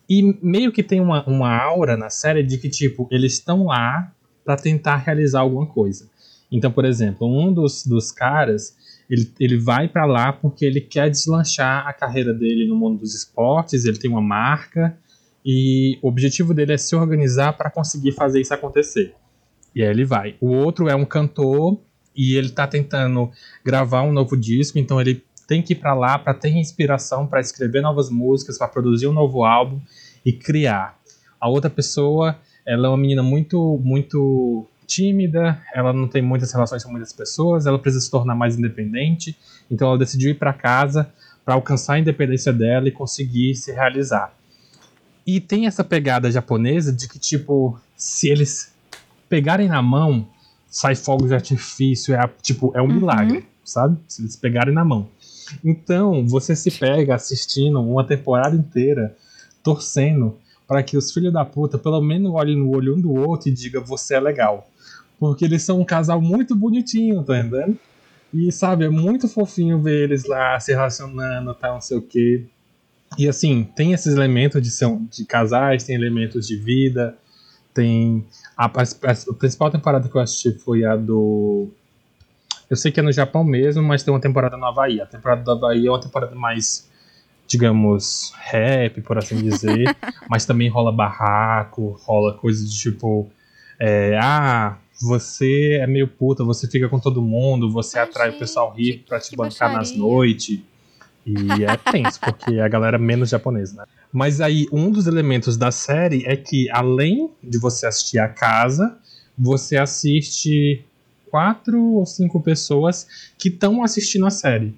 E meio que tem uma, uma aura na série de que, tipo, eles estão lá pra tentar realizar alguma coisa. Então, por exemplo, um dos, dos caras, ele, ele vai pra lá porque ele quer deslanchar a carreira dele no mundo dos esportes, ele tem uma marca e o objetivo dele é se organizar para conseguir fazer isso acontecer. E aí ele vai. O outro é um cantor e ele tá tentando gravar um novo disco, então ele tem que ir para lá para ter inspiração para escrever novas músicas, para produzir um novo álbum e criar. A outra pessoa, ela é uma menina muito muito tímida, ela não tem muitas relações com muitas pessoas, ela precisa se tornar mais independente, então ela decidiu ir para casa para alcançar a independência dela e conseguir se realizar. E tem essa pegada japonesa de que, tipo, se eles pegarem na mão, sai fogo de artifício, é, a- tipo, é um milagre, sabe? Se eles pegarem na mão. Então, você se pega assistindo uma temporada inteira, torcendo para que os filhos da puta pelo menos olhem no olho um do outro e digam você é legal. Porque eles são um casal muito bonitinho, tá entendendo? E sabe, é muito fofinho ver eles lá se relacionando, tá, não sei o quê. E assim, tem esses elementos de, um- de casais, tem elementos de vida, tem. A, a- a- a principal temporada que eu assisti foi a do. Eu sei que é no Japão mesmo, mas tem uma temporada no Havaí. A temporada do Havaí é uma temporada mais, digamos, rap, por assim dizer. mas também rola barraco, rola coisas de tipo. é, ah, você é meio puta, você fica com todo mundo, você Ai, atrai o pessoal rico pra te bancar nas baixaria. noites. E é tenso, porque a galera é menos japonesa, né? Mas aí, um dos elementos da série é que, além de você assistir a casa, você assiste quatro ou cinco pessoas que estão assistindo a série.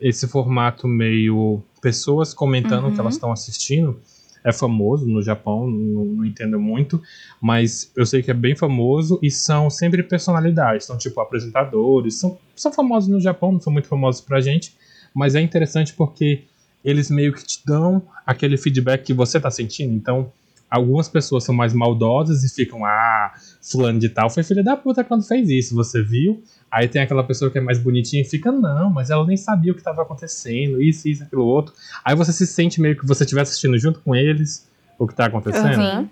Esse formato meio pessoas comentando o que Uhum. elas estão assistindo é famoso no Japão, não, não entendo muito, mas eu sei que é bem famoso e são sempre personalidades, são tipo apresentadores, são, são famosos no Japão, não são muito famosos pra gente, mas é interessante porque eles meio que te dão aquele feedback que você tá sentindo. Então, algumas pessoas são mais maldosas e ficam, ah, fulano de tal foi filha da puta quando fez isso, você viu? Aí tem aquela pessoa que é mais bonitinha e fica, não, mas ela nem sabia o que estava acontecendo, isso, isso, aquilo outro. Aí você se sente meio que você estivesse assistindo junto com eles o que tá acontecendo. Aham.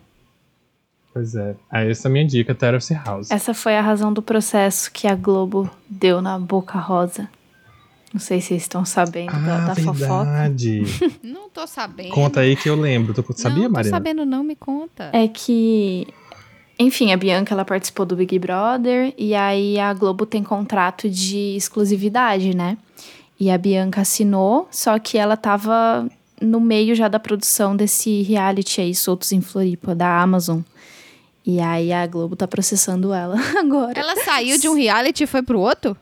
Pois é. Aí essa é a minha dica, Terrace House. Essa foi a razão do processo que a Globo deu na Boca Rosa. Não sei se vocês estão sabendo da, Ah, da fofoca. verdade. Não tô sabendo. Conta aí que eu lembro. Tu sabia, não, tô Marina? sabendo não, me conta. É que, enfim, a Bianca ela participou do Big Brother e aí a Globo tem contrato de exclusividade, né? E a Bianca assinou, só que ela tava no meio já da produção desse reality aí, Soltos em Floripa, da Amazon. E aí a Globo tá processando ela agora. Ela saiu de um reality e foi pro outro?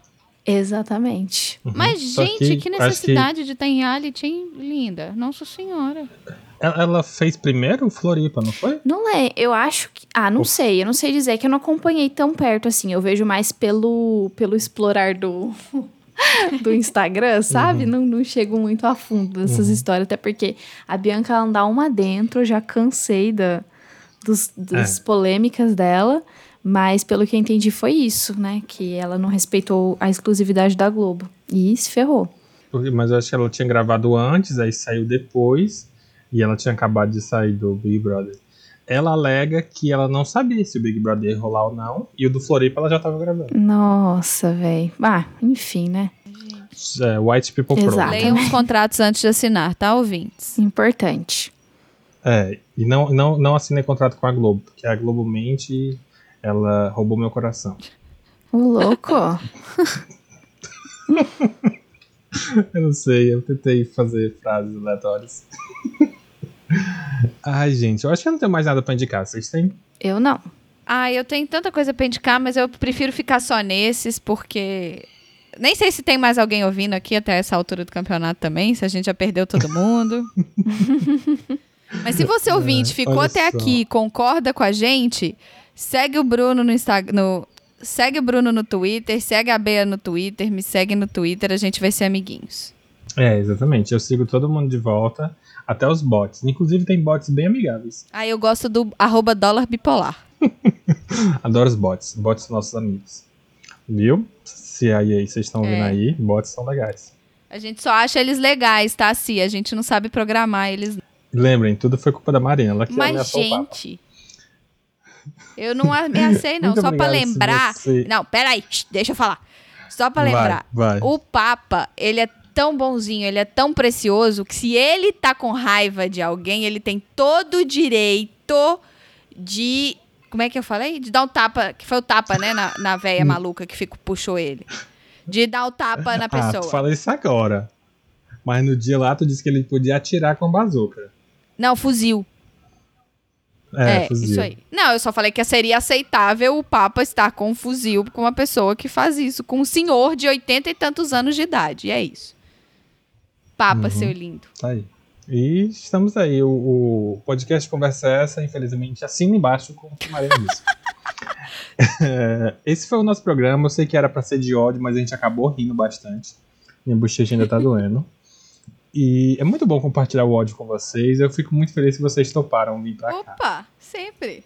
Exatamente. Mas, Uhum. Só gente, que que, necessidade de estar em reality, hein, linda? Nossa senhora. Ela, fez primeiro Floripa, não foi? Não é, eu acho que. Ah, não sei, eu não sei dizer que eu não acompanhei tão perto assim. Eu vejo mais pelo, pelo explorar do, do Instagram, sabe? Não, não chego muito a fundo dessas histórias, até porque a Bianca ela dá uma dentro, eu já cansei da, dos, das polêmicas dela. Mas pelo que eu entendi foi isso, né? Que ela não respeitou a exclusividade da Globo. E se ferrou. Porque- Mas eu acho que ela tinha gravado antes, aí saiu depois, e ela tinha acabado de sair do Big Brother. Ela alega que ela não sabia se o Big Brother ia rolar ou não, e o do Floripa ela já tava gravando. Nossa, velho. Ah, enfim, né? É, White People Pro. Exato. Leiam os contratos antes de assinar, tá, ouvintes? Importante. É, e não, não, não assinei contrato com a Globo, porque a Globo mente, ela roubou meu coração. O louco. Eu não sei, eu tentei fazer frases aleatórias. Ai, gente, eu acho que eu não tenho mais nada pra indicar. Vocês têm? eu não. Ah, eu tenho tanta coisa pra indicar, mas eu prefiro ficar só nesses, porque. Nem sei se tem mais alguém ouvindo aqui até essa altura do campeonato também, se a gente já perdeu todo mundo. mas se você ouvinte ficou olha até só. aqui e concorda com a gente, segue o Bruno no Instagram. Segue o Bruno no Twitter, segue a Bea no Twitter, me segue no Twitter, a gente vai ser amiguinhos. É, exatamente. Eu sigo todo mundo de volta, até os bots. Inclusive tem bots bem amigáveis. Ah, eu gosto do arroba dólar bipolar. Adoro os bots. Bots são nossos amigos. Viu? Se aí, vocês estão ouvindo É. aí, bots são legais. A gente só acha eles legais, tá? Se a gente não sabe programar eles. Lembrem, tudo foi culpa da Marina. Ela que Mas, gente. Eu não ameacei, não. Muito Só se lembrar. você- Não, peraí, deixa eu falar. Só pra Vai, lembrar. vai. O Papa, ele é tão bonzinho, ele é tão precioso que se ele tá com raiva de alguém, ele tem todo o direito de. Como é que eu falei? De dar um tapa, que foi o tapa, né? Na, na véia maluca que fico, puxou ele. De dar o tapa na Ah, tu pessoa. fala isso agora. Mas no dia lá tu disse que ele podia atirar com bazuca. Não, fuzil. É, É, isso aí. Não, eu só falei que seria aceitável o Papa estar com um fuzil com uma pessoa que faz isso, com um senhor de oitenta e tantos anos de idade. E é isso. Papa, Uhum. seu lindo. Tá aí. E estamos aí. O, o podcast Conversa é Essa, infelizmente, assina embaixo com o disse. É, esse foi o nosso programa. Eu sei que era pra ser de ódio, mas a gente acabou rindo bastante. Minha bochecha ainda tá doendo. E é muito bom compartilhar o ódio com vocês. Eu fico muito feliz que vocês toparam vir pra cá. Opa, sempre.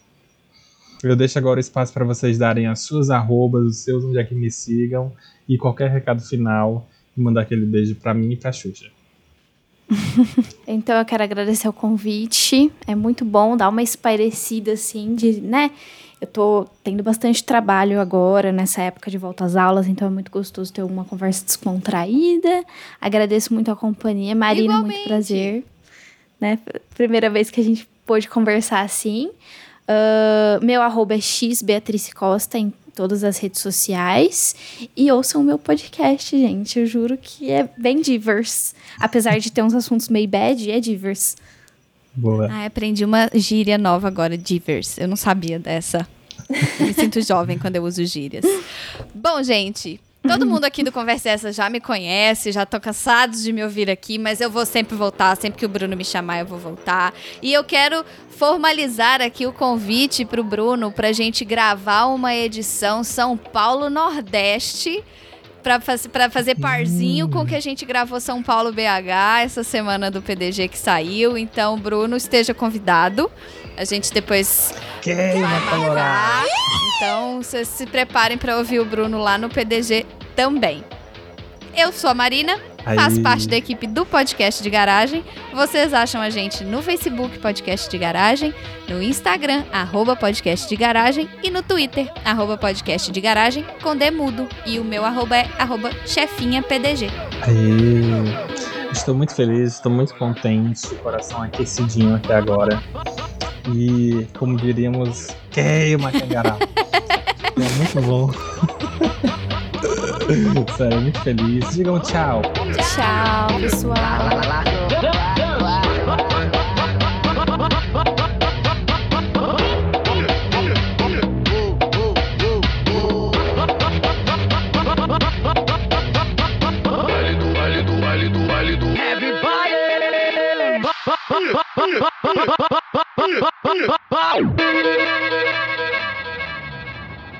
Eu deixo agora o espaço para vocês darem as suas arrobas, os seus onde é que me sigam e qualquer recado final e mandar aquele beijo pra mim e pra Xuxa. Então eu quero agradecer o convite. É muito bom dar uma espairecida assim de, né? Eu tô tendo bastante trabalho agora nessa época de volta às aulas, então é muito gostoso ter uma conversa descontraída. Agradeço muito a companhia, Marina, Igualmente. muito prazer. Né? Primeira vez que a gente pôde conversar assim. Ah, meu arroba é xbeatrice Costa em todas as redes sociais. E ouçam o meu podcast, gente. Eu juro que é bem diverse. Apesar de ter uns assuntos meio bad, é diverse. Boa. Ah, aprendi uma gíria nova agora, divers. Eu não sabia dessa. Me sinto jovem quando eu uso gírias. Bom, gente, todo mundo aqui do Conversa Essa já me conhece, já tô cansados de me ouvir aqui, mas eu vou sempre voltar, sempre que o Bruno me chamar, eu vou voltar. E eu quero formalizar aqui o convite pro Bruno pra gente gravar uma edição São Paulo Nordeste. Pra, faz- pra fazer parzinho com o que a gente gravou São Paulo BH essa semana do PDG que saiu. Então, Bruno, esteja convidado. A gente depois Queima marcar. Então, vocês se preparem para ouvir o Bruno lá no PDG também. Eu sou a Marina, faço Aí. parte da equipe do Podcast de Garagem. Vocês acham a gente no Facebook Podcast de Garagem, no Instagram, arroba Podcast de Garagem e no Twitter, arroba Podcast de Garagem, com Demudo. E o meu arroba é arroba chefinha PDG. Aí. Estou muito feliz, estou muito contente, coração aquecidinho até agora. E, como diríamos, queima cangará. é muito bom. Sério, muito feliz. Digam tchau. Tchau, pessoal. Válido, válido, válido. Everybody!